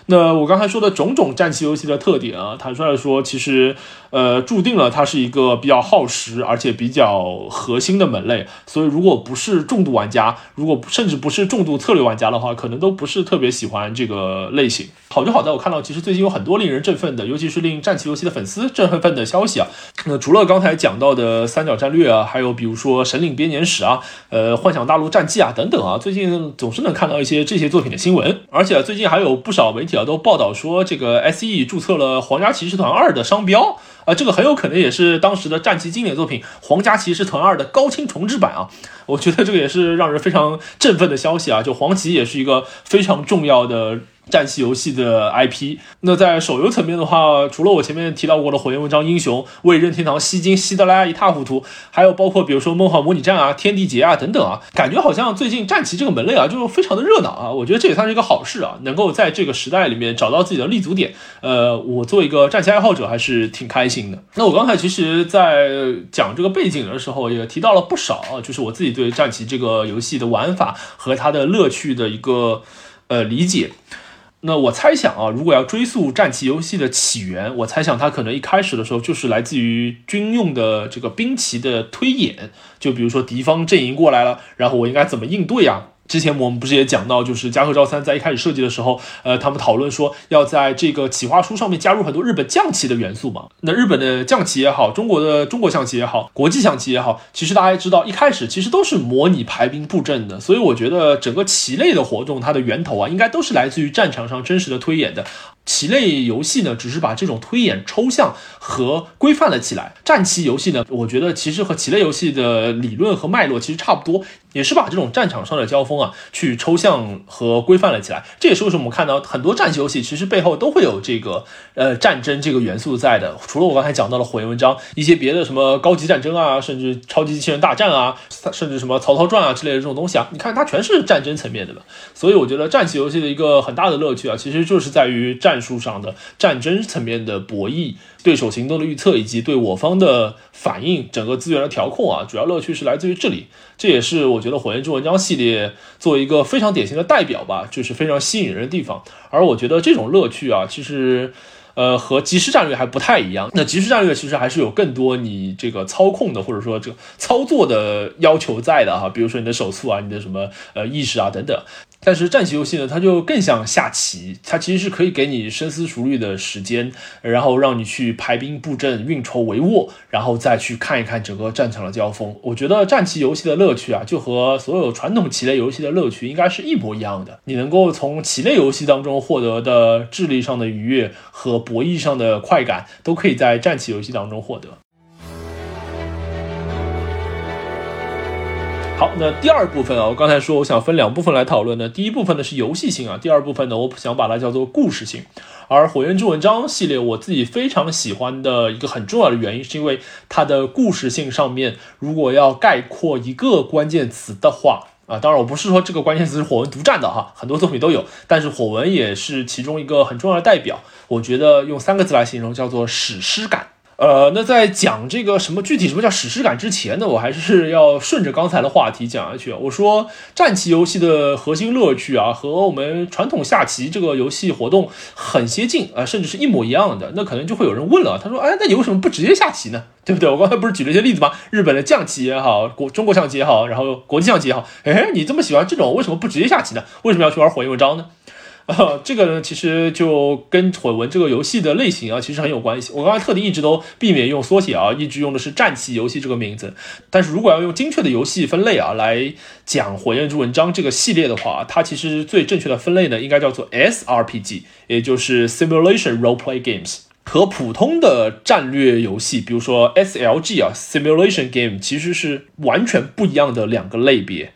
那我刚才说的种种战棋游戏的特点啊，坦率来说，其实呃注定了它是一个比较耗时而且比较核心的门类。所以，如果不是重度玩家，如果甚至不是重度策略玩家的话，可能都不是特别喜欢这个类型。好就好在我看到，其实最近有很多令人振奋的，尤其是令战棋游戏的粉丝振奋的消息啊。那除了刚才讲到的三角战略啊，还有比如说神领编年史啊，呃，幻想大陆战记啊等等啊，最近总是能看到一些这些作品的新闻。而且最近还有不少媒体啊。都报道说，这个 S E 注册了《皇家骑士团二》的商标啊，这个很有可能也是当时的战旗经典作品《皇家骑士团二》的高清重制版啊。我觉得这个也是让人非常振奋的消息啊，就黄旗也是一个非常重要的。战棋游戏的 IP，那在手游层面的话，除了我前面提到过的火焰文章英雄为任天堂吸金吸得来一塌糊涂，还有包括比如说梦幻模拟战啊、天地劫啊等等啊，感觉好像最近战棋这个门类啊就非常的热闹啊。我觉得这也算是一个好事啊，能够在这个时代里面找到自己的立足点。呃，我作为一个战棋爱好者还是挺开心的。那我刚才其实，在讲这个背景的时候也提到了不少，就是我自己对战棋这个游戏的玩法和它的乐趣的一个呃理解。那我猜想啊，如果要追溯战棋游戏的起源，我猜想它可能一开始的时候就是来自于军用的这个兵棋的推演，就比如说敌方阵营过来了，然后我应该怎么应对啊？之前我们不是也讲到，就是加贺昭三在一开始设计的时候，呃，他们讨论说要在这个企划书上面加入很多日本将棋的元素嘛。那日本的将棋也好，中国的中国象棋也好，国际象棋也好，其实大家知道，一开始其实都是模拟排兵布阵的。所以我觉得整个棋类的活动，它的源头啊，应该都是来自于战场上真实的推演的。棋类游戏呢，只是把这种推演抽象和规范了起来。战棋游戏呢，我觉得其实和棋类游戏的理论和脉络其实差不多，也是把这种战场上的交锋啊，去抽象和规范了起来。这也是为什么我们看到很多战棋游戏其实背后都会有这个呃战争这个元素在的。除了我刚才讲到的火焰文章，一些别的什么高级战争啊，甚至超级机器人大战啊，甚至什么曹操传啊之类的这种东西啊，你看它全是战争层面的嘛。所以我觉得战棋游戏的一个很大的乐趣啊，其实就是在于战。术上的战争层面的博弈，对手行动的预测，以及对我方的反应，整个资源的调控啊，主要乐趣是来自于这里。这也是我觉得《火焰之文章》系列作为一个非常典型的代表吧，就是非常吸引人的地方。而我觉得这种乐趣啊，其实呃和即时战略还不太一样。那即时战略其实还是有更多你这个操控的，或者说这个操作的要求在的哈，比如说你的手速啊，你的什么呃意识啊等等。但是战棋游戏呢，它就更像下棋，它其实是可以给你深思熟虑的时间，然后让你去排兵布阵、运筹帷幄，然后再去看一看整个战场的交锋。我觉得战棋游戏的乐趣啊，就和所有传统棋类游戏的乐趣应该是一模一样的。你能够从棋类游戏当中获得的智力上的愉悦和博弈上的快感，都可以在战棋游戏当中获得。好，那第二部分啊，我刚才说我想分两部分来讨论呢。第一部分呢是游戏性啊，第二部分呢我想把它叫做故事性。而《火焰之文章》系列我自己非常喜欢的一个很重要的原因，是因为它的故事性上面，如果要概括一个关键词的话啊，当然我不是说这个关键词是火纹独占的哈，很多作品都有，但是火纹也是其中一个很重要的代表。我觉得用三个字来形容，叫做史诗感。呃，那在讲这个什么具体什么叫史诗感之前呢，我还是要顺着刚才的话题讲下去。我说战棋游戏的核心乐趣啊，和我们传统下棋这个游戏活动很接近啊，甚至是一模一样的。那可能就会有人问了，他说，哎，那你为什么不直接下棋呢？对不对？我刚才不是举了一些例子吗？日本的将棋也好，国中国象棋也好，然后国际象棋也好，哎，你这么喜欢这种，为什么不直接下棋呢？为什么要去玩火焰文章呢？啊这个呢，其实就跟火文这个游戏的类型啊，其实很有关系。我刚才特地一直都避免用缩写啊，一直用的是战棋游戏这个名字。但是如果要用精确的游戏分类啊来讲《火焰之文章》这个系列的话，它其实最正确的分类呢，应该叫做 SRPG，也就是 Simulation Role Play Games。和普通的战略游戏，比如说 SLG 啊，Simulation Game，其实是完全不一样的两个类别。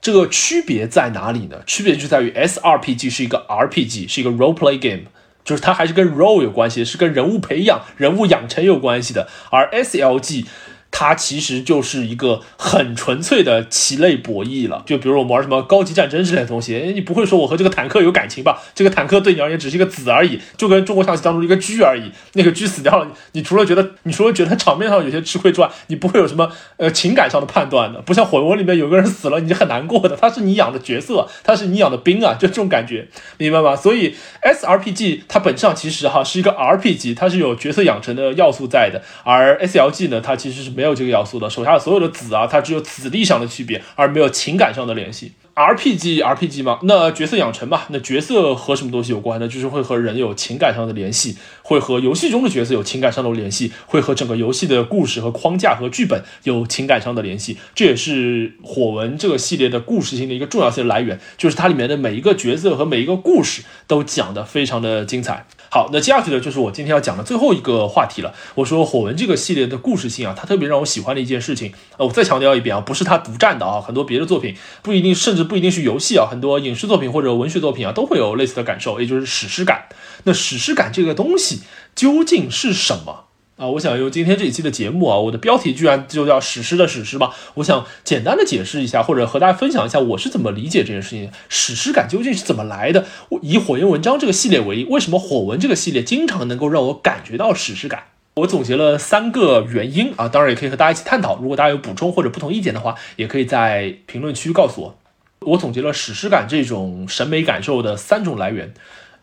这个区别在哪里呢？区别就在于 S R P G 是一个 R P G，是一个 role play game，就是它还是跟 role 有关系，是跟人物培养、人物养成有关系的。而 S L G 它其实就是一个很纯粹的棋类博弈了。就比如我们玩什么高级战争之类的东西，你不会说我和这个坦克有感情吧？这个坦克对你而言只是一个子而已，就跟中国象棋当中一个车而已。那个车死掉了，你除了觉得你除了觉得场面上有些吃亏之外，你不会有什么呃情感上的判断的。不像火纹里面有个人死了，你很难过的，他是你养的角色，他是你养的兵啊，就这种感觉，明白吗？所以 S R P G 它本质上其实哈是一个 R P G，它是有角色养成的要素在的，而 S L G 呢，它其实是没有这个要素的，手下的所有的子啊，它只有子力上的区别，而没有情感上的联系。RPG，RPG 吗，那角色养成嘛，那角色和什么东西有关呢？就是会和人有情感上的联系，会和游戏中的角色有情感上的联系，会和整个游戏的故事和框架和剧本有情感上的联系。这也是火纹这个系列的故事性的一个重要性来源，就是它里面的每一个角色和每一个故事都讲得非常的精彩。好，那接下去呢，就是我今天要讲的最后一个话题了。我说火纹这个系列的故事性啊，它特别让我喜欢的一件事情，呃，我再强调一遍啊，不是它独占的啊，很多别的作品不一定，甚至不一定是游戏啊，很多影视作品或者文学作品啊，都会有类似的感受，也就是史诗感。那史诗感这个东西究竟是什么？啊，我想用今天这一期的节目啊，我的标题居然就叫史诗的史诗吧。我想简单的解释一下，或者和大家分享一下我是怎么理解这件事情，史诗感究竟是怎么来的？我以火焰文章这个系列为例，为什么火纹这个系列经常能够让我感觉到史诗感？我总结了三个原因啊，当然也可以和大家一起探讨。如果大家有补充或者不同意见的话，也可以在评论区告诉我。我总结了史诗感这种审美感受的三种来源。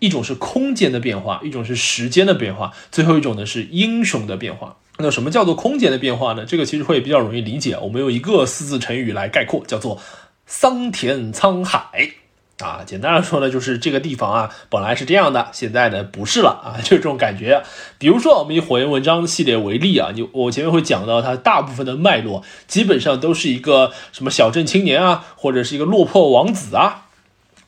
一种是空间的变化，一种是时间的变化，最后一种呢是英雄的变化。那什么叫做空间的变化呢？这个其实会比较容易理解。我们用一个四字成语来概括，叫做桑田沧海啊。简单来说呢，就是这个地方啊本来是这样的，现在呢不是了啊，就这种感觉。比如说我们以火焰文章系列为例啊，你我前面会讲到它大部分的脉络，基本上都是一个什么小镇青年啊，或者是一个落魄王子啊。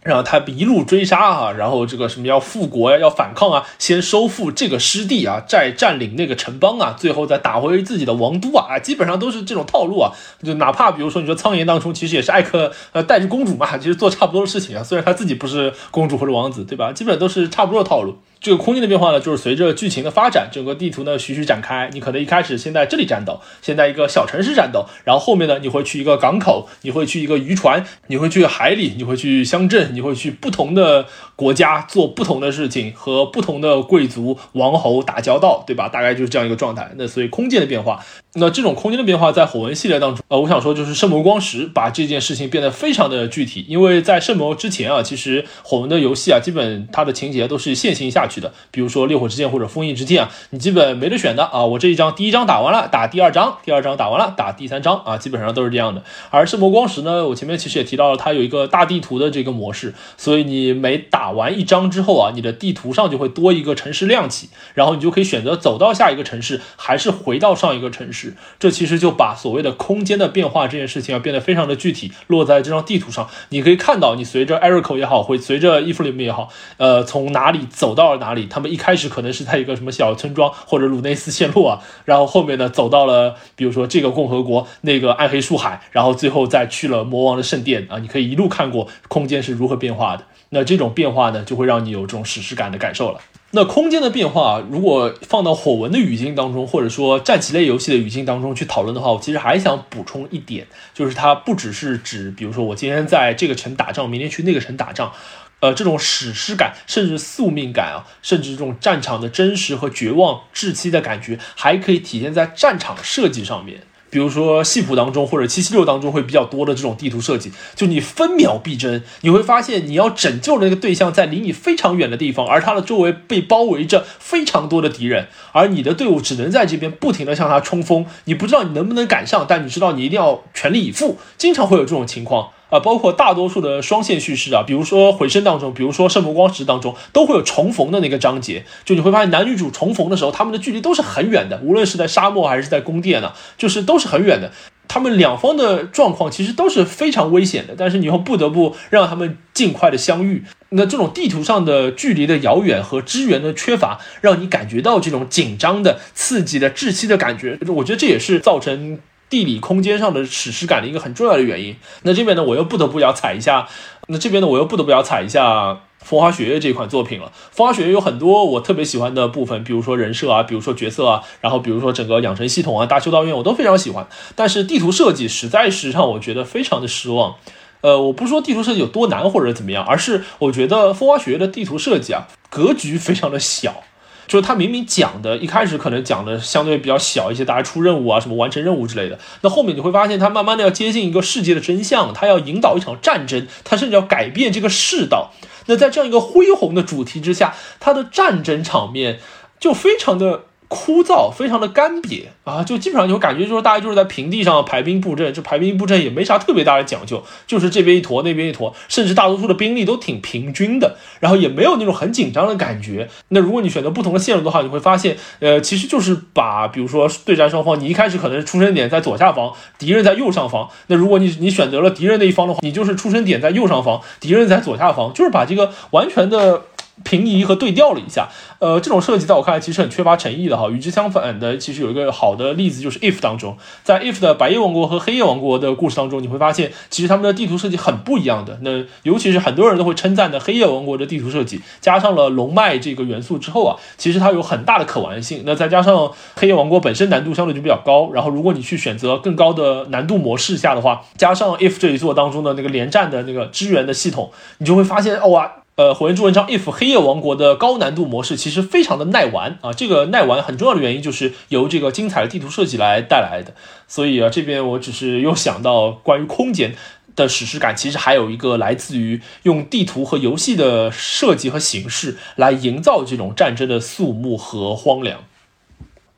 然后他一路追杀啊，然后这个什么要复国呀，要反抗啊，先收复这个失地啊，再占领那个城邦啊，最后再打回自己的王都啊，基本上都是这种套路啊。就哪怕比如说你说苍岩当中，其实也是艾克呃带着公主嘛，其实做差不多的事情啊，虽然他自己不是公主或者王子，对吧？基本都是差不多的套路。这个空间的变化呢，就是随着剧情的发展，整个地图呢徐徐展开。你可能一开始先在这里战斗，先在一个小城市战斗，然后后面呢你会去一个港口，你会去一个渔船，你会去海里，你会去乡镇，你会去不同的国家做不同的事情，和不同的贵族王侯打交道，对吧？大概就是这样一个状态。那所以空间的变化，那这种空间的变化在火纹系列当中，呃，我想说就是圣魔光石把这件事情变得非常的具体，因为在圣魔之前啊，其实火纹的游戏啊，基本它的情节都是线性下。去的，比如说烈火之剑或者封印之剑啊，你基本没得选的啊。我这一张第一张打完了，打第二张，第二张打完了，打第三张啊，基本上都是这样的。而圣魔光石呢，我前面其实也提到了，它有一个大地图的这个模式，所以你每打完一张之后啊，你的地图上就会多一个城市亮起，然后你就可以选择走到下一个城市，还是回到上一个城市。这其实就把所谓的空间的变化这件事情啊变得非常的具体，落在这张地图上。你可以看到，你随着艾瑞克也好，会随着伊芙琳也好，呃，从哪里走到。哪里？他们一开始可能是在一个什么小村庄或者鲁内斯陷落啊，然后后面呢走到了，比如说这个共和国，那个暗黑树海，然后最后再去了魔王的圣殿啊。你可以一路看过空间是如何变化的。那这种变化呢，就会让你有这种史诗感的感受了。那空间的变化，如果放到火纹的语境当中，或者说战棋类游戏的语境当中去讨论的话，我其实还想补充一点，就是它不只是指，比如说我今天在这个城打仗，明天去那个城打仗。呃，这种史诗感，甚至宿命感啊，甚至这种战场的真实和绝望、窒息的感觉，还可以体现在战场设计上面。比如说系谱当中或者七七六当中会比较多的这种地图设计，就你分秒必争，你会发现你要拯救的那个对象在离你非常远的地方，而他的周围被包围着非常多的敌人，而你的队伍只能在这边不停的向他冲锋，你不知道你能不能赶上，但你知道你一定要全力以赴，经常会有这种情况。啊，包括大多数的双线叙事啊，比如说回声当中，比如说圣魔光石当中，都会有重逢的那个章节。就你会发现男女主重逢的时候，他们的距离都是很远的，无论是在沙漠还是在宫殿呢，就是都是很远的。他们两方的状况其实都是非常危险的，但是你又不得不让他们尽快的相遇。那这种地图上的距离的遥远和支援的缺乏，让你感觉到这种紧张的、刺激的、窒息的感觉。我觉得这也是造成。地理空间上的史诗感的一个很重要的原因。那这边呢，我又不得不要踩一下那这边呢，我又不得不要踩一下《风花雪月》这款作品了。《风花雪月》有很多我特别喜欢的部分，比如说人设啊，比如说角色啊，然后比如说整个养成系统啊、大修道院，我都非常喜欢。但是地图设计实在是让我觉得非常的失望。呃，我不是说地图设计有多难或者怎么样，而是我觉得《风花雪月》的地图设计啊，格局非常的小。就是他明明讲的，一开始可能讲的相对比较小一些，大家出任务啊，什么完成任务之类的。那后面你会发现，他慢慢的要接近一个世界的真相，他要引导一场战争，他甚至要改变这个世道。那在这样一个恢宏的主题之下，他的战争场面就非常的。枯燥，非常的干瘪啊，就基本上你会感觉就是大家就是在平地上排兵布阵，这排兵布阵也没啥特别大的讲究，就是这边一坨那边一坨，甚至大多数的兵力都挺平均的，然后也没有那种很紧张的感觉。那如果你选择不同的线路的话，你会发现，呃，其实就是把比如说对战双方，你一开始可能出生点在左下方，敌人在右上方，那如果你你选择了敌人那一方的话，你就是出生点在右上方，敌人在左下方，就是把这个完全的。平移和对调了一下，呃，这种设计在我看来其实很缺乏诚意的哈。与之相反的，其实有一个好的例子就是 If 当中，在 If 的白夜王国和黑夜王国的故事当中，你会发现其实他们的地图设计很不一样的。那尤其是很多人都会称赞的黑夜王国的地图设计，加上了龙脉这个元素之后啊，其实它有很大的可玩性。那再加上黑夜王国本身难度相对就比较高，然后如果你去选择更高的难度模式下的话，加上 If 这一座当中的那个连战的那个支援的系统，你就会发现哇。呃，火焰之文章 if 黑夜王国的高难度模式其实非常的耐玩啊，这个耐玩很重要的原因就是由这个精彩的地图设计来带来的。所以啊，这边我只是又想到关于空间的史诗感，其实还有一个来自于用地图和游戏的设计和形式来营造这种战争的肃穆和荒凉。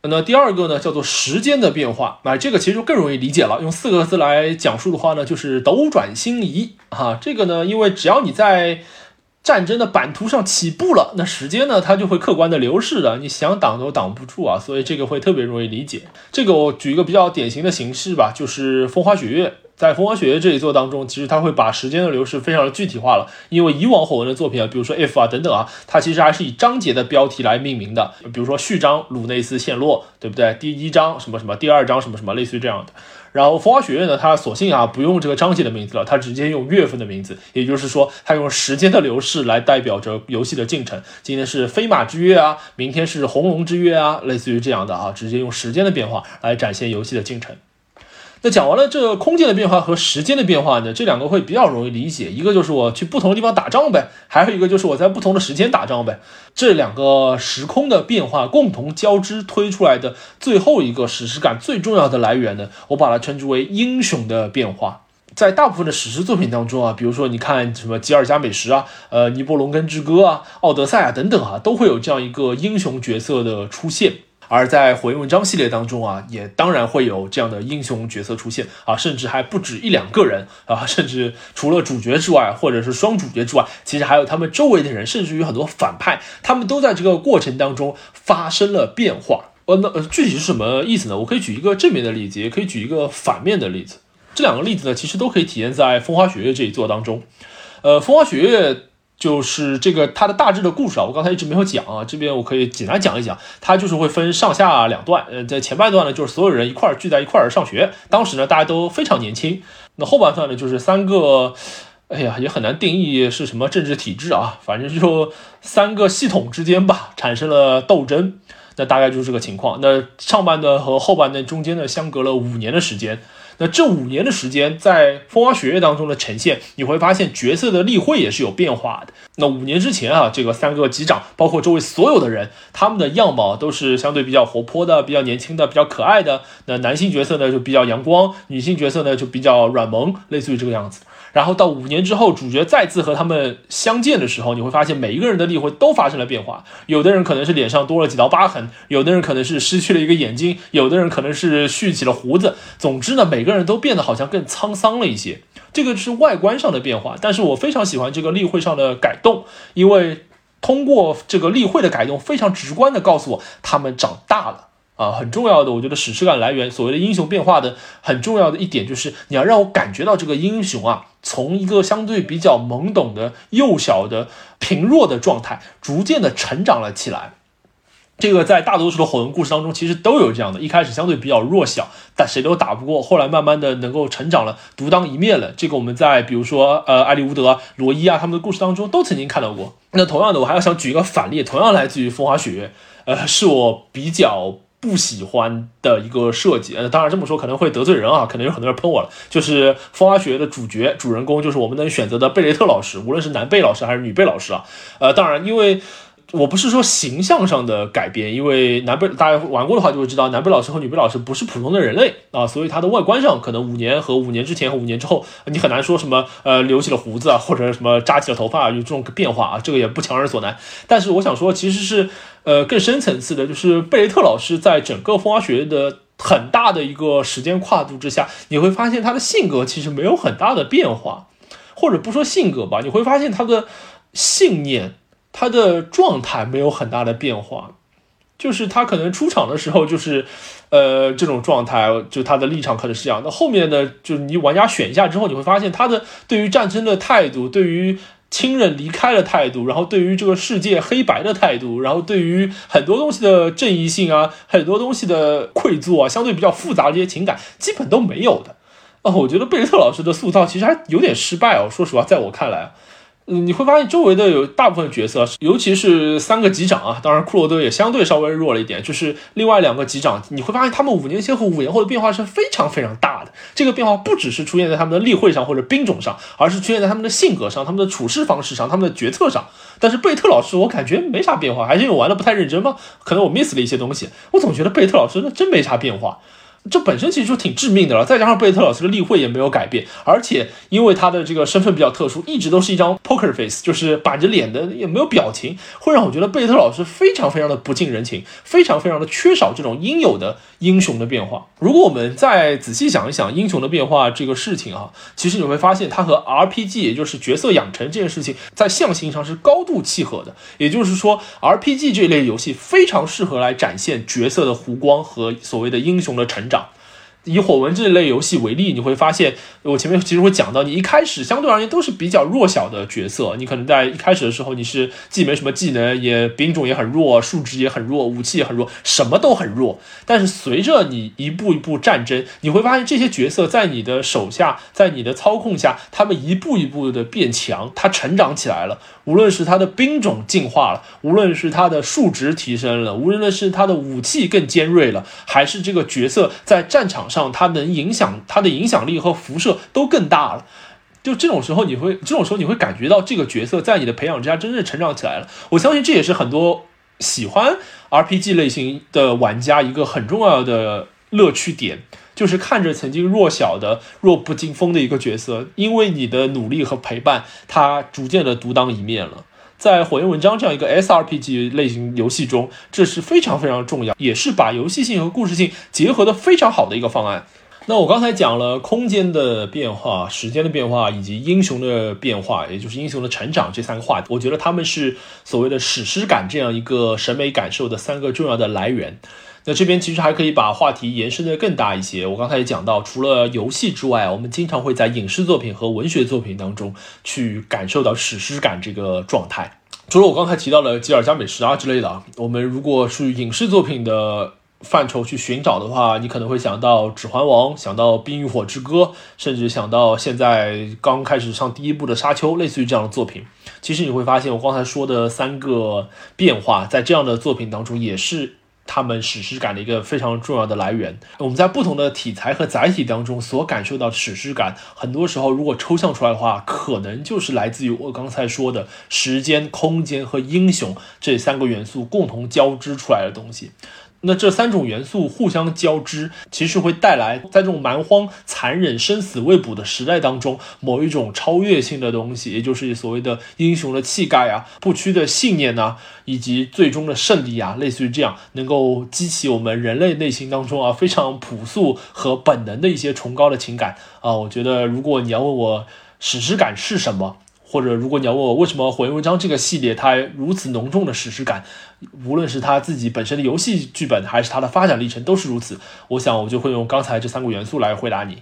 那第二个呢，叫做时间的变化，那这个其实就更容易理解了。用四个字来讲述的话呢，就是斗转星移啊。这个呢，因为只要你在战争的版图上起步了，那时间呢，它就会客观的流逝的，你想挡都挡不住啊，所以这个会特别容易理解。这个我举一个比较典型的形式吧，就是风花雪月。在风花雪月这一作当中，其实它会把时间的流逝非常的具体化了，因为以往火纹的作品啊，比如说 F 啊等等啊，它其实还是以章节的标题来命名的，比如说序章鲁内斯陷落，对不对？第一章什么什么，第二章什么什么，类似于这样的。然后风花雪月呢，它索性啊不用这个章节的名字了，它直接用月份的名字，也就是说，它用时间的流逝来代表着游戏的进程。今天是飞马之月啊，明天是红龙之月啊，类似于这样的啊，直接用时间的变化来展现游戏的进程。那讲完了这个空间的变化和时间的变化呢，这两个会比较容易理解。一个就是我去不同的地方打仗呗，还有一个就是我在不同的时间打仗呗。这两个时空的变化共同交织推出来的最后一个史诗感最重要的来源呢，我把它称之为英雄的变化。在大部分的史诗作品当中啊，比如说你看什么《吉尔加美什》啊、呃《尼伯龙根之歌》啊、《奥德赛》啊等等啊，都会有这样一个英雄角色的出现。而在火焰文章系列当中啊，也当然会有这样的英雄角色出现啊，甚至还不止一两个人啊，甚至除了主角之外，或者是双主角之外，其实还有他们周围的人，甚至于很多反派，他们都在这个过程当中发生了变化。呃，那呃，具体是什么意思呢？我可以举一个正面的例子，也可以举一个反面的例子。这两个例子呢，其实都可以体现在风花雪月这一座当中。呃，风花雪月。就是这个它的大致的故事啊，我刚才一直没有讲啊，这边我可以简单讲一讲。它就是会分上下两段，呃，在前半段呢，就是所有人一块聚在一块儿上学，当时呢大家都非常年轻。那后半段呢，就是三个，哎呀，也很难定义是什么政治体制啊，反正就 三个系统之间吧产生了斗争，那大概就是这个情况。那上半段和后半段中间呢，相隔了五年的时间。那这五年的时间，在《风花雪月》当中的呈现，你会发现角色的立绘也是有变化的。那五年之前啊，这个三个机长，包括周围所有的人，他们的样貌都是相对比较活泼的、比较年轻的、比较可爱的。那男性角色呢，就比较阳光；女性角色呢，就比较软萌，类似于这个样子。然后到五年之后，主角再次和他们相见的时候，你会发现每一个人的立绘都发生了变化。有的人可能是脸上多了几道疤痕，有的人可能是失去了一个眼睛，有的人可能是蓄起了胡子。总之呢，每个人都变得好像更沧桑了一些。这个是外观上的变化，但是我非常喜欢这个例会上的改动，因为通过这个例会的改动，非常直观的告诉我他们长大了。啊，很重要的，我觉得史诗感来源，所谓的英雄变化的很重要的一点，就是你要让我感觉到这个英雄啊，从一个相对比较懵懂的幼小的贫弱的状态，逐渐的成长了起来。这个在大多数的火纹故事当中，其实都有这样的，一开始相对比较弱小，但谁都打不过，后来慢慢的能够成长了，独当一面了。这个我们在比如说呃艾利乌德、罗伊啊他们的故事当中都曾经看到过。那同样的，我还要想举一个反例，同样来自于风花雪月，呃，是我比较不喜欢的一个设计。呃，当然这么说可能会得罪人啊，可能有很多人喷我了。就是风花雪月的主角主人公，就是我们能选择的贝雷特老师，无论是男贝老师还是女贝老师啊。呃，当然因为。我不是说形象上的改变，因为南贝大家玩过的话就会知道，南贝老师和女贝老师不是普通的人类啊，所以他的外观上可能五年和五年之前和五年之后，你很难说什么呃留起了胡子啊，或者什么扎起了头发有这种变化啊，这个也不强人所难。但是我想说，其实是呃更深层次的，就是贝雷特老师在整个风花雪月的很大的一个时间跨度之下，你会发现他的性格其实没有很大的变化，或者不说性格吧，你会发现他的信念。他的状态没有很大的变化，就是他可能出场的时候就是，呃，这种状态，就他的立场可能是这样。那后面呢，就是你玩家选一下之后，你会发现他的对于战争的态度，对于亲人离开的态度，然后对于这个世界黑白的态度，然后对于很多东西的正义性啊，很多东西的愧疚啊，相对比较复杂的这些情感，基本都没有的。啊，我觉得贝雷特老师的塑造其实还有点失败哦。说实话，在我看来。嗯，你会发现周围的有大部分角色，尤其是三个级长啊，当然库洛德也相对稍微弱了一点，就是另外两个级长，你会发现他们五年前和五年后的变化是非常非常大的。这个变化不只是出现在他们的例会上或者兵种上，而是出现在他们的性格上、他们的处事方式上、他们的决策上。但是贝特老师，我感觉没啥变化，还是因为我玩的不太认真吗？可能我 miss 了一些东西。我总觉得贝特老师那真没啥变化。这本身其实就挺致命的了，再加上贝特老师的例会也没有改变，而且因为他的这个身份比较特殊，一直都是一张 poker face，就是板着脸的，也没有表情，会让我觉得贝特老师非常非常的不近人情，非常非常的缺少这种应有的英雄的变化。如果我们再仔细想一想英雄的变化这个事情啊，其实你会发现它和 RPG，也就是角色养成这件事情，在象形上是高度契合的。也就是说，RPG 这类游戏非常适合来展现角色的弧光和所谓的英雄的成长。以火纹这类游戏为例，你会发现，我前面其实会讲到，你一开始相对而言都是比较弱小的角色，你可能在一开始的时候，你是既没什么技能，也兵种也很弱，数值也很弱，武器也很弱，什么都很弱。但是随着你一步一步战争，你会发现这些角色在你的手下，在你的操控下，他们一步一步的变强，他成长起来了。无论是他的兵种进化了，无论是他的数值提升了，无论是他的武器更尖锐了，还是这个角色在战场上他能影响他的影响力和辐射都更大了。就这种时候，你会这种时候你会感觉到这个角色在你的培养之下真正成长起来了。我相信这也是很多喜欢 RPG 类型的玩家一个很重要的乐趣点。就是看着曾经弱小的、弱不禁风的一个角色，因为你的努力和陪伴，他逐渐的独当一面了。在火焰文章这样一个 SRPG 类型游戏中，这是非常非常重要，也是把游戏性和故事性结合的非常好的一个方案。那我刚才讲了空间的变化、时间的变化以及英雄的变化，也就是英雄的成长这三个话题，我觉得他们是所谓的史诗感这样一个审美感受的三个重要的来源。那这边其实还可以把话题延伸的更大一些。我刚才也讲到，除了游戏之外，我们经常会在影视作品和文学作品当中去感受到史诗感这个状态。除了我刚才提到的吉尔加美什啊之类的啊，我们如果是影视作品的范畴去寻找的话，你可能会想到《指环王》，想到《冰与火之歌》，甚至想到现在刚开始上第一部的《沙丘》，类似于这样的作品。其实你会发现，我刚才说的三个变化，在这样的作品当中也是。他们史诗感的一个非常重要的来源。我们在不同的题材和载体当中所感受到史诗感，很多时候如果抽象出来的话，可能就是来自于我刚才说的时间、空间和英雄这三个元素共同交织出来的东西。那这三种元素互相交织，其实会带来在这种蛮荒、残忍、生死未卜的时代当中，某一种超越性的东西，也就是所谓的英雄的气概啊、不屈的信念呐，以及最终的胜利啊，类似于这样，能够激起我们人类内心当中啊非常朴素和本能的一些崇高的情感啊。我觉得，如果你要问我史诗感是什么？或者，如果你要问我为什么《火焰文章》这个系列它如此浓重的史诗感，无论是它自己本身的游戏剧本，还是它的发展历程，都是如此。我想，我就会用刚才这三个元素来回答你。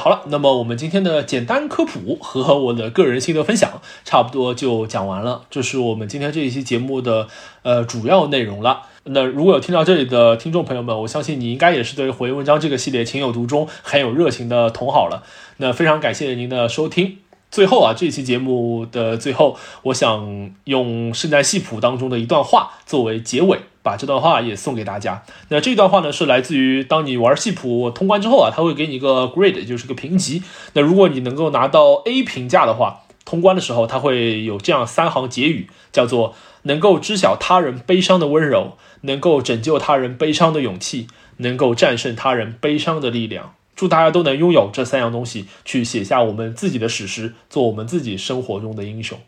好了，那么我们今天的简单科普和我的个人心得分享差不多就讲完了，这是我们今天这一期节目的呃主要内容了。那如果有听到这里的听众朋友们，我相信你应该也是对回文章这个系列情有独钟、很有热情的同好了。那非常感谢您的收听。最后啊，这期节目的最后，我想用圣诞戏谱当中的一段话作为结尾，把这段话也送给大家。那这段话呢，是来自于当你玩戏谱通关之后啊，他会给你一个 grade，就是个评级。那如果你能够拿到 A 评价的话，通关的时候他会有这样三行结语，叫做能够知晓他人悲伤的温柔，能够拯救他人悲伤的勇气，能够战胜他人悲伤的力量。祝大家都能拥有这三样东西，去写下我们自己的史诗，做我们自己生活中的英雄。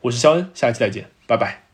我是肖恩，下期再见，拜拜。